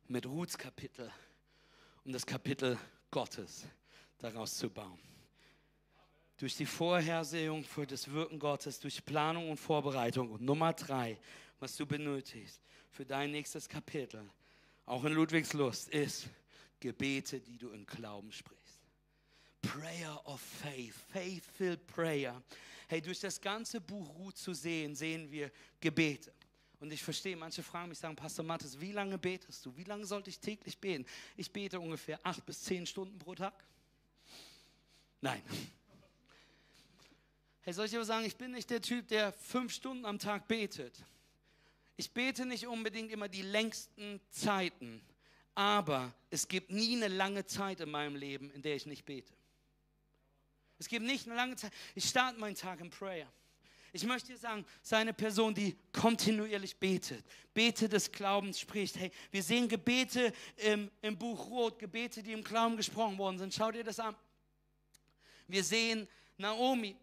mit Ruths Kapitel um das Kapitel Gottes daraus zu bauen. Durch die Vorhersehung für das Wirken Gottes, durch Planung und Vorbereitung. Und Nummer drei, was du benötigst für dein nächstes Kapitel, auch in Ludwigslust, ist Gebete, die du im Glauben sprichst. Prayer of Faith, Faith-filled Prayer. Hey, durch das ganze Buch Ruth zu sehen, sehen wir Gebete. Und ich verstehe, manche fragen mich, sagen, Pastor Mattes, wie lange betest du? Wie lange sollte ich täglich beten? Ich bete ungefähr acht bis zehn Stunden pro Tag. Nein. Hey, soll ich aber sagen, ich bin nicht der Typ, der fünf Stunden am Tag betet. Ich bete nicht unbedingt immer die längsten Zeiten, aber es gibt nie eine lange Zeit in meinem Leben, in der ich nicht bete. Es gibt nicht eine lange Zeit. Ich starte meinen Tag in Prayer. Ich möchte dir sagen, sei eine Person, die kontinuierlich betet. Bete des Glaubens spricht. Hey, wir sehen Gebete im, im Buch Rot, Gebete, die im Glauben gesprochen worden sind. Schau dir das an. Wir sehen Naomi,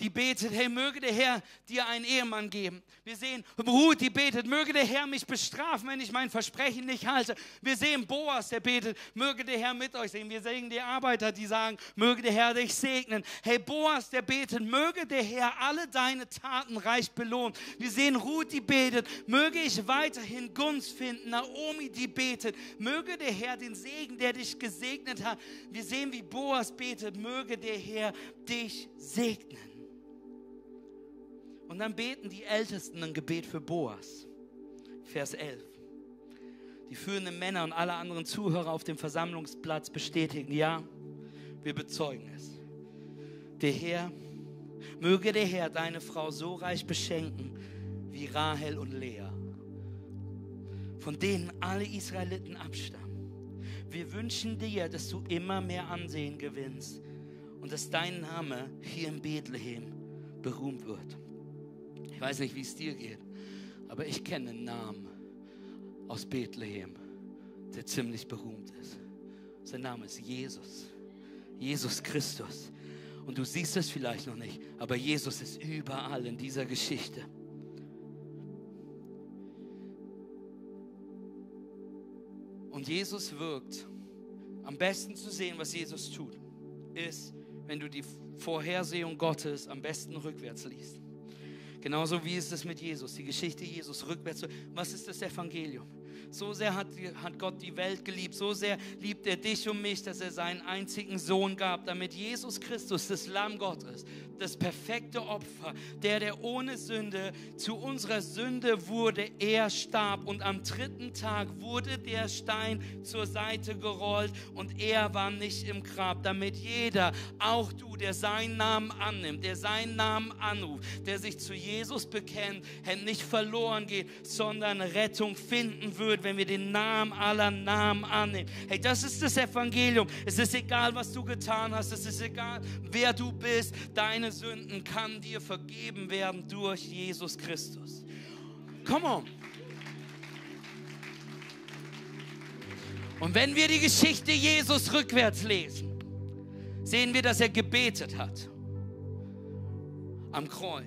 die betet, hey, möge der Herr dir einen Ehemann geben. Wir sehen Ruth, die betet, möge der Herr mich bestrafen, wenn ich mein Versprechen nicht halte. Wir sehen Boas, der betet, möge der Herr mit euch sehen. Wir sehen die Arbeiter, die sagen, möge der Herr dich segnen. Hey, Boas, der betet, möge der Herr alle deine Taten reich belohnen. Wir sehen Ruth, die betet, möge ich weiterhin Gunst finden. Naomi, die betet, möge der Herr den Segen, der dich gesegnet hat. Wir sehen, wie Boas betet, möge der Herr dich segnen. Und dann beten die Ältesten ein Gebet für Boas. Vers 11. Die führenden Männer und alle anderen Zuhörer auf dem Versammlungsplatz bestätigen, ja, wir bezeugen es. Der Herr, möge der Herr deine Frau so reich beschenken wie Rahel und Lea, von denen alle Israeliten abstammen. Wir wünschen dir, dass du immer mehr Ansehen gewinnst und dass dein Name hier in Bethlehem berühmt wird. Ich weiß nicht, wie es dir geht, aber ich kenne einen Namen aus Bethlehem, der ziemlich berühmt ist. Sein Name ist Jesus. Jesus Christus. Und du siehst es vielleicht noch nicht, aber Jesus ist überall in dieser Geschichte. Und Jesus wirkt. Am besten zu sehen, was Jesus tut, ist, wenn du die Vorhersehung Gottes am besten rückwärts liest. Genauso wie ist es mit Jesus, die Geschichte Jesus rückwärts. Was ist das Evangelium? So sehr hat, hat Gott die Welt geliebt, so sehr liebt er dich und mich, dass er seinen einzigen Sohn gab, damit Jesus Christus, das Lamm Gottes, das perfekte Opfer, der, der ohne Sünde zu unserer Sünde wurde, er starb und am dritten Tag wurde der Stein zur Seite gerollt und er war nicht im Grab, damit jeder, auch du, der seinen Namen annimmt, der seinen Namen anruft, der sich zu Jesus bekennt, nicht verloren geht, sondern Rettung finden wird, wenn wir den Namen aller Namen annehmen. Hey, das ist das Evangelium. Es ist egal, was du getan hast. Es ist egal, wer du bist. Deine Sünden kann dir vergeben werden durch Jesus Christus. Come on. Und wenn wir die Geschichte Jesus rückwärts lesen, sehen wir, dass er gebetet hat am Kreuz.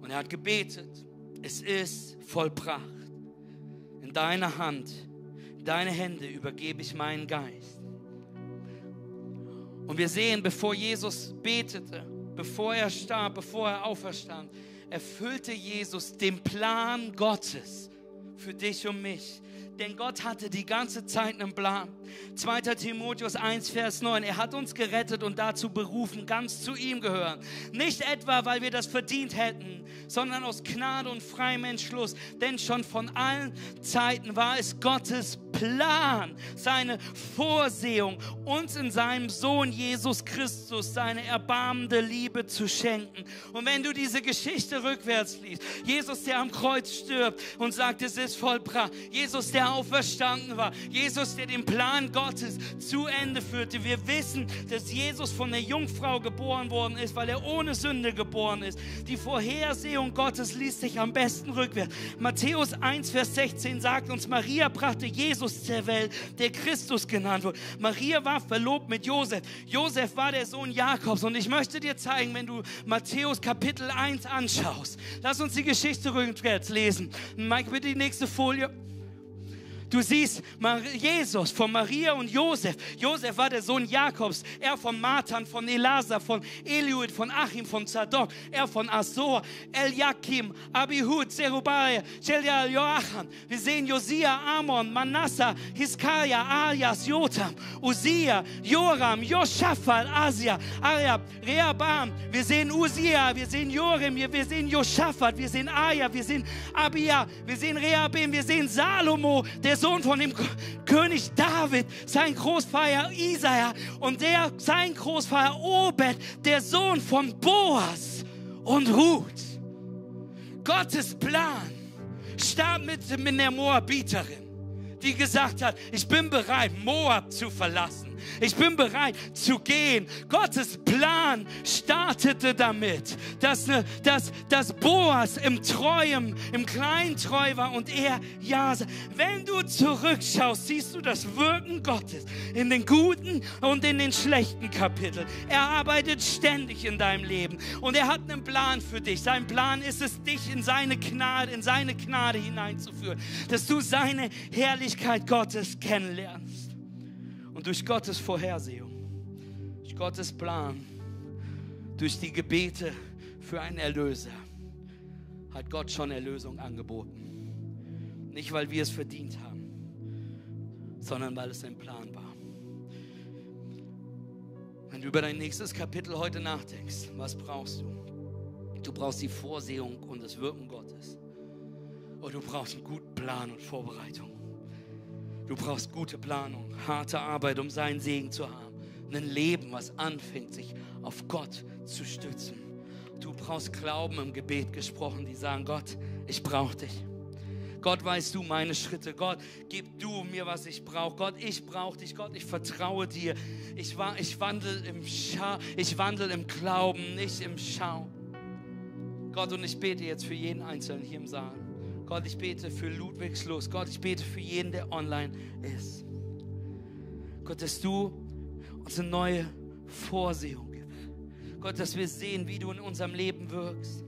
Und er hat gebetet, es ist vollbracht. In deine Hand, in deine Hände übergebe ich meinen Geist. Und wir sehen, bevor Jesus betete, bevor er starb, bevor er auferstand, erfüllte Jesus den Plan Gottes für dich und mich. Denn Gott hatte die ganze Zeit einen Plan. 2. Timotheus 1, Vers 9. Er hat uns gerettet und dazu berufen, ganz zu ihm gehören. Nicht etwa, weil wir das verdient hätten, sondern aus Gnade und freiem Entschluss. Denn schon von allen Zeiten war es Gottes Plan, seine Vorsehung, uns in seinem Sohn Jesus Christus seine erbarmende Liebe zu schenken. Und wenn du diese Geschichte rückwärts liest, Jesus, der am Kreuz stirbt und sagt, es ist vollbracht. Jesus, der auferstanden war. Jesus, der den Plan Gottes zu Ende führte. Wir wissen, dass Jesus von der Jungfrau geboren worden ist, weil er ohne Sünde geboren ist. Die Vorhersehung Gottes liest sich am besten rückwärts. Matthäus 1, Vers 16 sagt uns, Maria brachte Jesus zur Welt, der Christus genannt wird. Maria war verlobt mit Josef. Josef war der Sohn Jakobs. Und ich möchte dir zeigen, wenn du Matthäus Kapitel 1 anschaust, lass uns die Geschichte rückwärts lesen. Mike, bitte die nächste Folie. Du siehst Jesus von Maria und Josef. Josef war der Sohn Jakobs. Er von Matan, von Elasa, von Eliud, von Achim, von Zadok. Er von Asor, Eliakim, Abihud, Zerubbabel, Jelial, Joachim. Wir sehen Josia, Amon, Manasseh, Hiskaria, Alias, Jotam, Usia, Joram, Joshaphat, Asia, Ariab, Rehabam. Wir sehen Usia, wir sehen Jorim, wir sehen Joshaphat, wir sehen Aya, wir sehen Abia, wir sehen Rehabim, wir sehen Salomo, der Sohn von dem König David, sein Großvater Isaiah und der, sein Großvater Obed, der Sohn von Boas und Ruth. Gottes Plan starb mit, mit der Moabiterin, die gesagt hat, ich bin bereit, Moab zu verlassen. Ich bin bereit zu gehen. Gottes Plan startete damit, dass, ne, dass, dass Boas im Treuen, im Kleinen treu war und er ja. Wenn du zurückschaust, siehst du das Wirken Gottes in den guten und in den schlechten Kapiteln. Er arbeitet ständig in deinem Leben und er hat einen Plan für dich. Sein Plan ist es, dich in seine Gnade, in seine Gnade hineinzuführen, dass du seine Herrlichkeit Gottes kennenlernst. Und durch Gottes Vorhersehung, durch Gottes Plan, durch die Gebete für einen Erlöser hat Gott schon Erlösung angeboten. Nicht, weil wir es verdient haben, sondern weil es sein Plan war. Wenn du über dein nächstes Kapitel heute nachdenkst, was brauchst du? Du brauchst die Vorsehung und das Wirken Gottes. Oder du brauchst einen guten Plan und Vorbereitung. Du brauchst gute Planung, harte Arbeit, um seinen Segen zu haben. Ein Leben, was anfängt, sich auf Gott zu stützen. Du brauchst Glauben im Gebet gesprochen, die sagen, Gott, ich brauche dich. Gott, weißt du meine Schritte. Gott, gib du mir, was ich brauche. Gott, ich brauche dich. Gott, ich vertraue dir. Ich, war, ich wandle im ich wandle im Glauben, nicht im Schau. Gott, und ich bete jetzt für jeden Einzelnen hier im Saal. Gott, ich bete für Ludwigslust. Gott, ich bete für jeden, der online ist. Gott, dass du uns eine neue Vorsehung gibst. Gott, dass wir sehen, wie du in unserem Leben wirkst.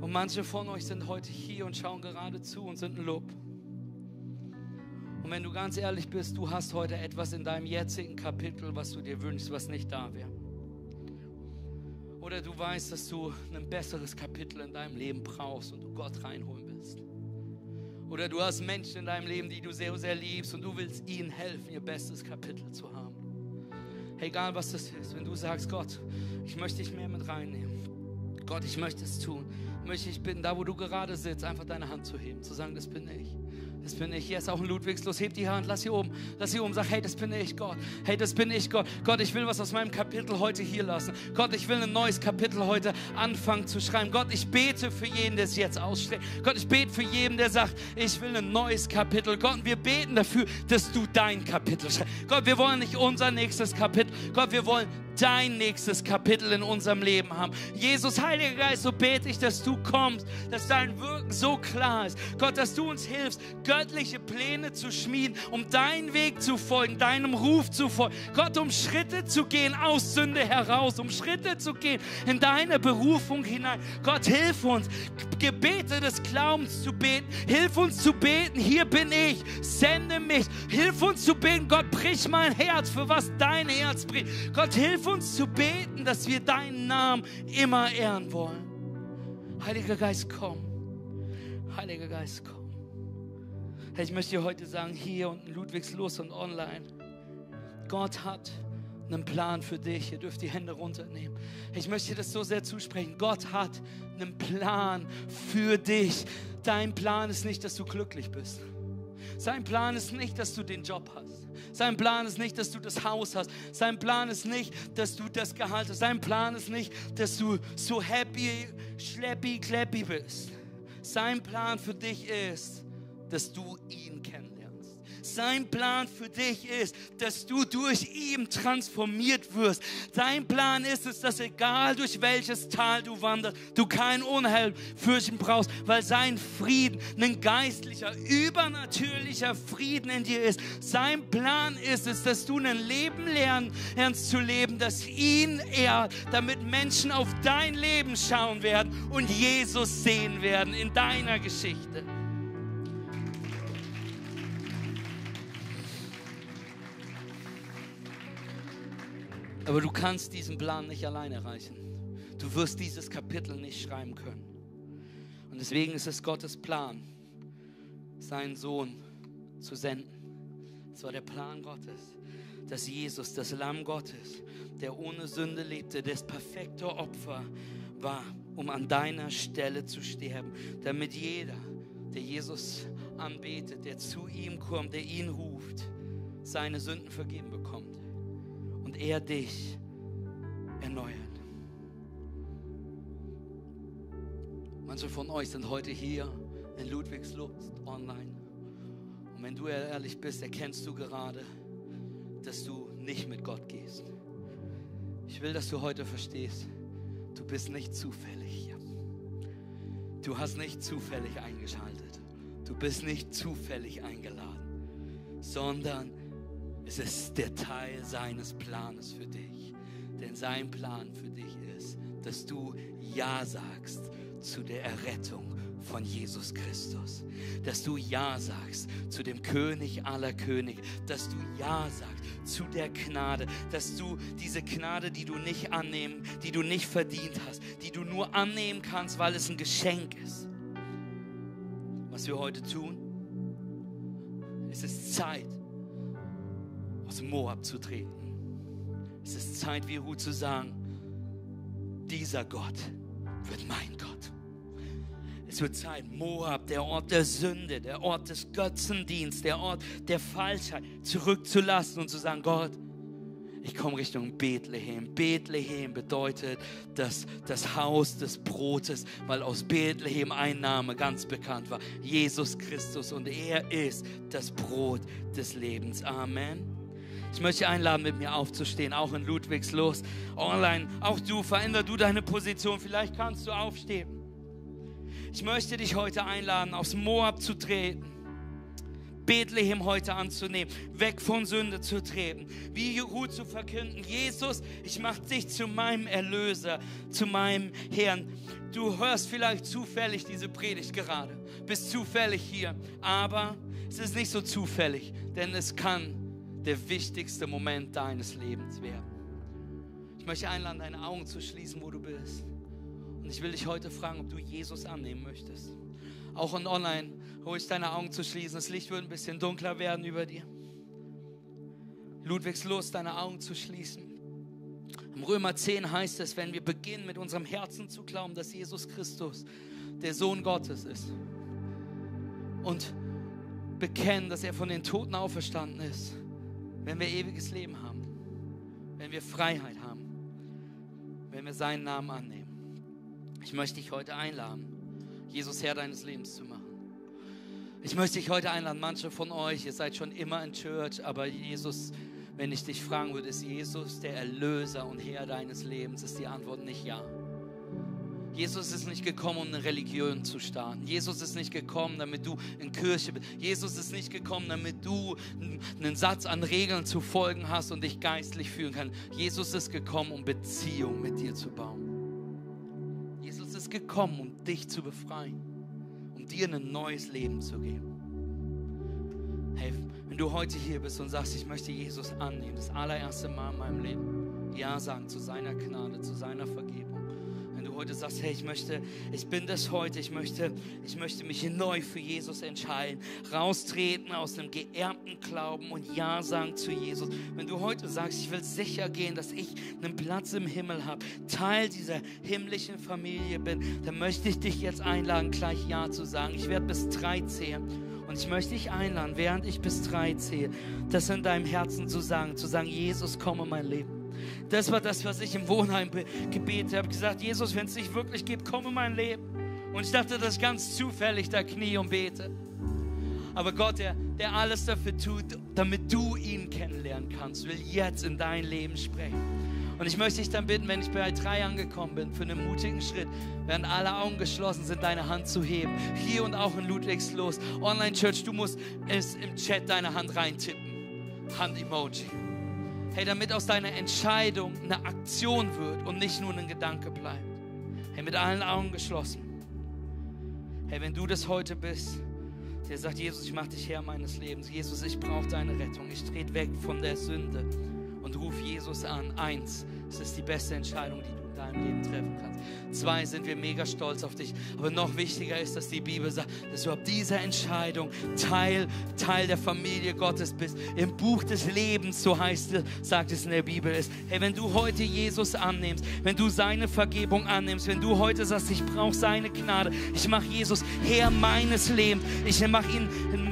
Und manche von euch sind heute hier und schauen gerade zu und sind ein Lob. Und wenn du ganz ehrlich bist, du hast heute etwas in deinem jetzigen Kapitel, was du dir wünschst, was nicht da wäre. Oder du weißt, dass du ein besseres Kapitel in deinem Leben brauchst und du Gott reinholen willst. Oder du hast Menschen in deinem Leben, die du sehr, sehr liebst und du willst ihnen helfen, ihr bestes Kapitel zu haben. Egal was das ist, wenn du sagst, Gott, ich möchte dich mehr mit reinnehmen. Gott, ich möchte es tun. Möchte ich bitten, da wo du gerade sitzt, einfach deine Hand zu heben, zu sagen, das bin ich. Das bin ich. Hier ist auch ein Ludwigslos. Heb die Hand, lass sie oben. Lass sie oben. Sag, hey, das bin ich, Gott. Hey, das bin ich, Gott. Gott, ich will was aus meinem Kapitel heute hier lassen. Gott, ich will ein neues Kapitel heute anfangen zu schreiben. Gott, ich bete für jeden, der es jetzt aussteht. Gott, ich bete für jeden, der sagt, ich will ein neues Kapitel. Gott, wir beten dafür, dass du dein Kapitel schreibst. Gott, wir wollen nicht unser nächstes Kapitel. Gott, wir wollen dein nächstes Kapitel in unserem Leben haben. Jesus, Heiliger Geist, so bete ich, dass du kommst, dass dein Wirken so klar ist. Gott, dass du uns hilfst, göttliche Pläne zu schmieden, um deinen Weg zu folgen, deinem Ruf zu folgen. Gott, um Schritte zu gehen aus Sünde heraus, um Schritte zu gehen in deine Berufung hinein. Gott, hilf uns, Gebete des Glaubens zu beten. Hilf uns zu beten, hier bin ich, sende mich. Hilf uns zu beten, Gott, brich mein Herz, für was dein Herz bricht. Gott, hilf uns zu beten, dass wir deinen Namen immer ehren wollen. Heiliger Geist, komm. Heiliger Geist, komm. Ich möchte dir heute sagen, hier und in Ludwigslos und online, Gott hat einen Plan für dich. Ihr dürft die Hände runternehmen. Ich möchte dir das so sehr zusprechen. Gott hat einen Plan für dich. Dein Plan ist nicht, dass du glücklich bist. Sein Plan ist nicht, dass du den Job hast. Sein Plan ist nicht, dass du das Haus hast. Sein Plan ist nicht, dass du das Gehalt hast. Sein Plan ist nicht, dass du so happy, schleppy, kleppy bist. Sein Plan für dich ist, dass du ihn. Sein Plan für dich ist, dass du durch ihn transformiert wirst. Sein Plan ist es, dass egal durch welches Tal du wanderst, du kein Unheil fürchten brauchst, weil sein Frieden ein geistlicher, übernatürlicher Frieden in dir ist. Sein Plan ist es, dass du ein Leben lernst zu leben, das ihn ehrt, damit Menschen auf dein Leben schauen werden und Jesus sehen werden in deiner Geschichte. Aber du kannst diesen Plan nicht allein erreichen. Du wirst dieses Kapitel nicht schreiben können. Und deswegen ist es Gottes Plan, seinen Sohn zu senden. Es war der Plan Gottes, dass Jesus, das Lamm Gottes, der ohne Sünde lebte, das perfekte Opfer war, um an deiner Stelle zu sterben, damit jeder, der Jesus anbetet, der zu ihm kommt, der ihn ruft, seine Sünden vergeben bekommt er dich erneuert. Manche von euch sind heute hier in Ludwigslust online. Und wenn du ehrlich bist, erkennst du gerade, dass du nicht mit Gott gehst. Ich will, dass du heute verstehst, du bist nicht zufällig hier. Du hast nicht zufällig eingeschaltet. Du bist nicht zufällig eingeladen, sondern es ist der Teil seines Planes für dich. Denn sein Plan für dich ist, dass du Ja sagst zu der Errettung von Jesus Christus. Dass du Ja sagst zu dem König aller Könige. Dass du Ja sagst zu der Gnade. Dass du diese Gnade, die du nicht annehmen, die du nicht verdient hast, die du nur annehmen kannst, weil es ein Geschenk ist. Was wir heute tun, es ist Zeit, aus Moab zu treten. Es ist Zeit, wie Ruth zu sagen, dieser Gott wird mein Gott. Es wird Zeit, Moab, der Ort der Sünde, der Ort des Götzendienstes, der Ort der Falschheit, zurückzulassen und zu sagen, Gott, ich komme Richtung Bethlehem. Bethlehem bedeutet das, das Haus des Brotes, weil aus Bethlehem ein Name ganz bekannt war. Jesus Christus und er ist das Brot des Lebens. Amen. Ich möchte einladen, mit mir aufzustehen, auch in Ludwigslos, online. Auch du, veränder du deine Position. Vielleicht kannst du aufstehen. Ich möchte dich heute einladen, aufs Moab zu treten. Bethlehem heute anzunehmen, weg von Sünde zu treten, wie Ruth zu verkünden, Jesus, ich mache dich zu meinem Erlöser, zu meinem Herrn. Du hörst vielleicht zufällig diese Predigt gerade, bist zufällig hier, aber es ist nicht so zufällig, denn es kann der wichtigste Moment deines Lebens werden. Ich möchte einladen, deine Augen zu schließen, wo du bist. Und ich will dich heute fragen, ob du Jesus annehmen möchtest. Auch und online, ruhig deine Augen zu schließen. Das Licht wird ein bisschen dunkler werden über dir. Ludwigs Lust, deine Augen zu schließen. Im Römer 10 heißt es, wenn wir beginnen mit unserem Herzen zu glauben, dass Jesus Christus der Sohn Gottes ist und bekennen, dass er von den Toten auferstanden ist, wenn wir ewiges Leben haben, wenn wir Freiheit haben, wenn wir seinen Namen annehmen. Ich möchte dich heute einladen, Jesus Herr deines Lebens zu machen. Ich möchte dich heute einladen, manche von euch, ihr seid schon immer in Church, aber Jesus, wenn ich dich fragen würde, ist Jesus der Erlöser und Herr deines Lebens, ist die Antwort nicht ja. Jesus ist nicht gekommen, um eine Religion zu starten. Jesus ist nicht gekommen, damit du in Kirche bist. Jesus ist nicht gekommen, damit du einen Satz an Regeln zu folgen hast und dich geistlich fühlen kannst. Jesus ist gekommen, um Beziehung mit dir zu bauen ist gekommen, um dich zu befreien, um dir ein neues Leben zu geben. Hey, wenn du heute hier bist und sagst, ich möchte Jesus annehmen, das allererste Mal in meinem Leben, Ja sagen zu seiner Gnade, zu seiner Vergebung heute sagst, hey, ich möchte, ich bin das heute, ich möchte, ich möchte mich neu für Jesus entscheiden, raustreten aus einem geerbten Glauben und Ja sagen zu Jesus. Wenn du heute sagst, ich will sicher gehen, dass ich einen Platz im Himmel habe, Teil dieser himmlischen Familie bin, dann möchte ich dich jetzt einladen, gleich Ja zu sagen. Ich werde bis drei zählen. Und ich möchte dich einladen, während ich bis drei zähle, das in deinem Herzen zu sagen, zu sagen, Jesus, komme mein Leben. Das war das, was ich im Wohnheim gebetet habe. gesagt, Jesus, wenn es dich wirklich gibt, komm in mein Leben. Und ich dachte, das ist ganz zufällig, da knie und bete. Aber Gott, der, der alles dafür tut, damit du ihn kennenlernen kannst, will jetzt in dein Leben sprechen. Und ich möchte dich dann bitten, wenn ich bei drei angekommen bin, für einen mutigen Schritt, während alle Augen geschlossen sind, deine Hand zu heben. Hier und auch in Ludwigslos. Online Church, du musst es im Chat deine Hand reintippen. Hand-Emoji. Hey, damit aus deiner Entscheidung eine Aktion wird und nicht nur ein Gedanke bleibt. Hey, mit allen Augen geschlossen. Hey, wenn du das heute bist, der sagt, Jesus, ich mache dich Herr meines Lebens. Jesus, ich brauche deine Rettung. Ich trete weg von der Sünde und ruf Jesus an. Eins, es ist die beste Entscheidung, die deinem Leben treffen kannst. Zwei, sind wir mega stolz auf dich. Aber noch wichtiger ist, dass die Bibel sagt, dass du ab dieser Entscheidung Teil, Teil der Familie Gottes bist. Im Buch des Lebens, so heißt es, sagt es in der Bibel, ist, hey, wenn du heute Jesus annimmst, wenn du seine Vergebung annimmst, wenn du heute sagst, ich brauche seine Gnade, ich mache Jesus Herr meines Lebens, ich mache ihn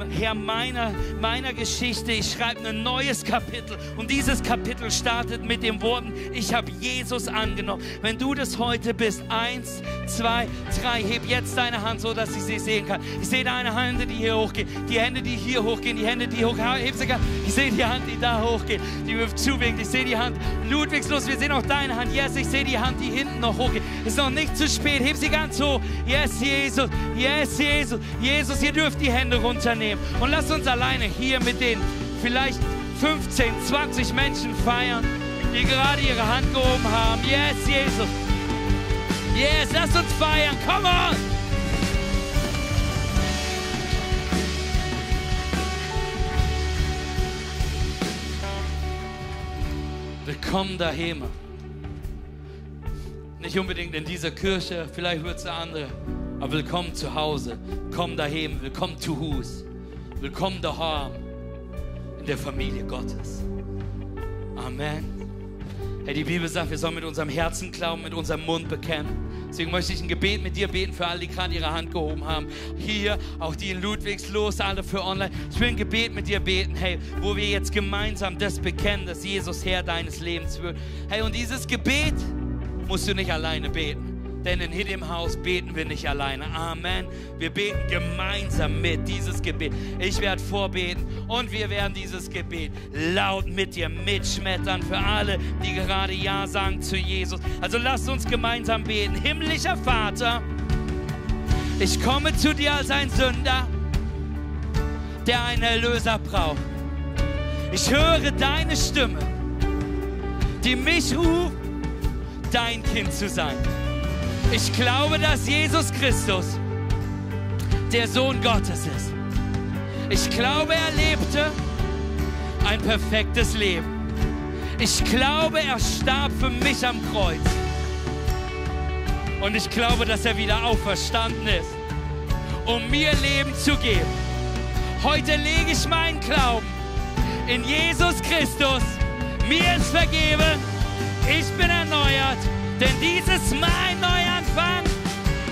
Herr meiner, meiner Geschichte, ich schreibe ein neues Kapitel und dieses Kapitel startet mit den Worten, ich habe Jesus angenommen. Wenn du das heute bist, Eins, zwei, drei. Heb jetzt deine Hand so, dass ich sie sehen kann. Ich sehe deine Hände, die hier hochgehen. Die Hände, die hier hochgehen. Die Hände, die hoch. Heb sie Ich sehe die Hand, die da hochgeht. Die wirft zuwinkt. Ich sehe die Hand. Ludwigslos, wir sehen auch deine Hand. Yes, ich sehe die Hand, die hinten noch hochgeht. Ist noch nicht zu spät. Heb sie ganz hoch. Yes, Jesus. Yes, Jesus. Jesus, ihr dürft die Hände runternehmen. Und lasst uns alleine hier mit den vielleicht 15, 20 Menschen feiern, die gerade ihre Hand gehoben haben. Yes, Jesus. Yes, lass uns feiern. Come on! Willkommen daheim. Nicht unbedingt in dieser Kirche, vielleicht wird es eine andere, aber willkommen zu Hause. Willkommen daheim, willkommen zu Hus. Willkommen daheim in der Familie Gottes. Amen. Hey, die Bibel sagt, wir sollen mit unserem Herzen glauben, mit unserem Mund bekennen. Deswegen möchte ich ein Gebet mit dir beten für alle, die gerade ihre Hand gehoben haben. Hier, auch die in Ludwigslos, alle für online. Ich will ein Gebet mit dir beten, hey, wo wir jetzt gemeinsam das bekennen, dass Jesus Herr deines Lebens wird. Hey, und dieses Gebet musst du nicht alleine beten denn in Hit im Haus beten wir nicht alleine. Amen. Wir beten gemeinsam mit dieses Gebet. Ich werde vorbeten und wir werden dieses Gebet laut mit dir mitschmettern für alle, die gerade Ja sagen zu Jesus. Also lasst uns gemeinsam beten. Himmlischer Vater, ich komme zu dir als ein Sünder, der einen Erlöser braucht. Ich höre deine Stimme, die mich ruft, dein Kind zu sein. Ich glaube, dass Jesus Christus der Sohn Gottes ist. Ich glaube, er lebte ein perfektes Leben. Ich glaube, er starb für mich am Kreuz. Und ich glaube, dass er wieder auferstanden ist, um mir Leben zu geben. Heute lege ich meinen Glauben in Jesus Christus. Mir ist vergeben. Ich bin erneuert. Denn dieses Mal Anfang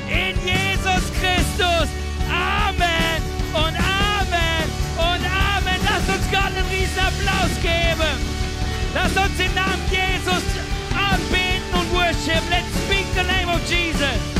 in Jesus Christus. Amen und Amen und Amen. Lasst uns Gott einen riesen Applaus geben. Lasst uns den Namen Jesus anbeten und worship. Let's speak the name of Jesus.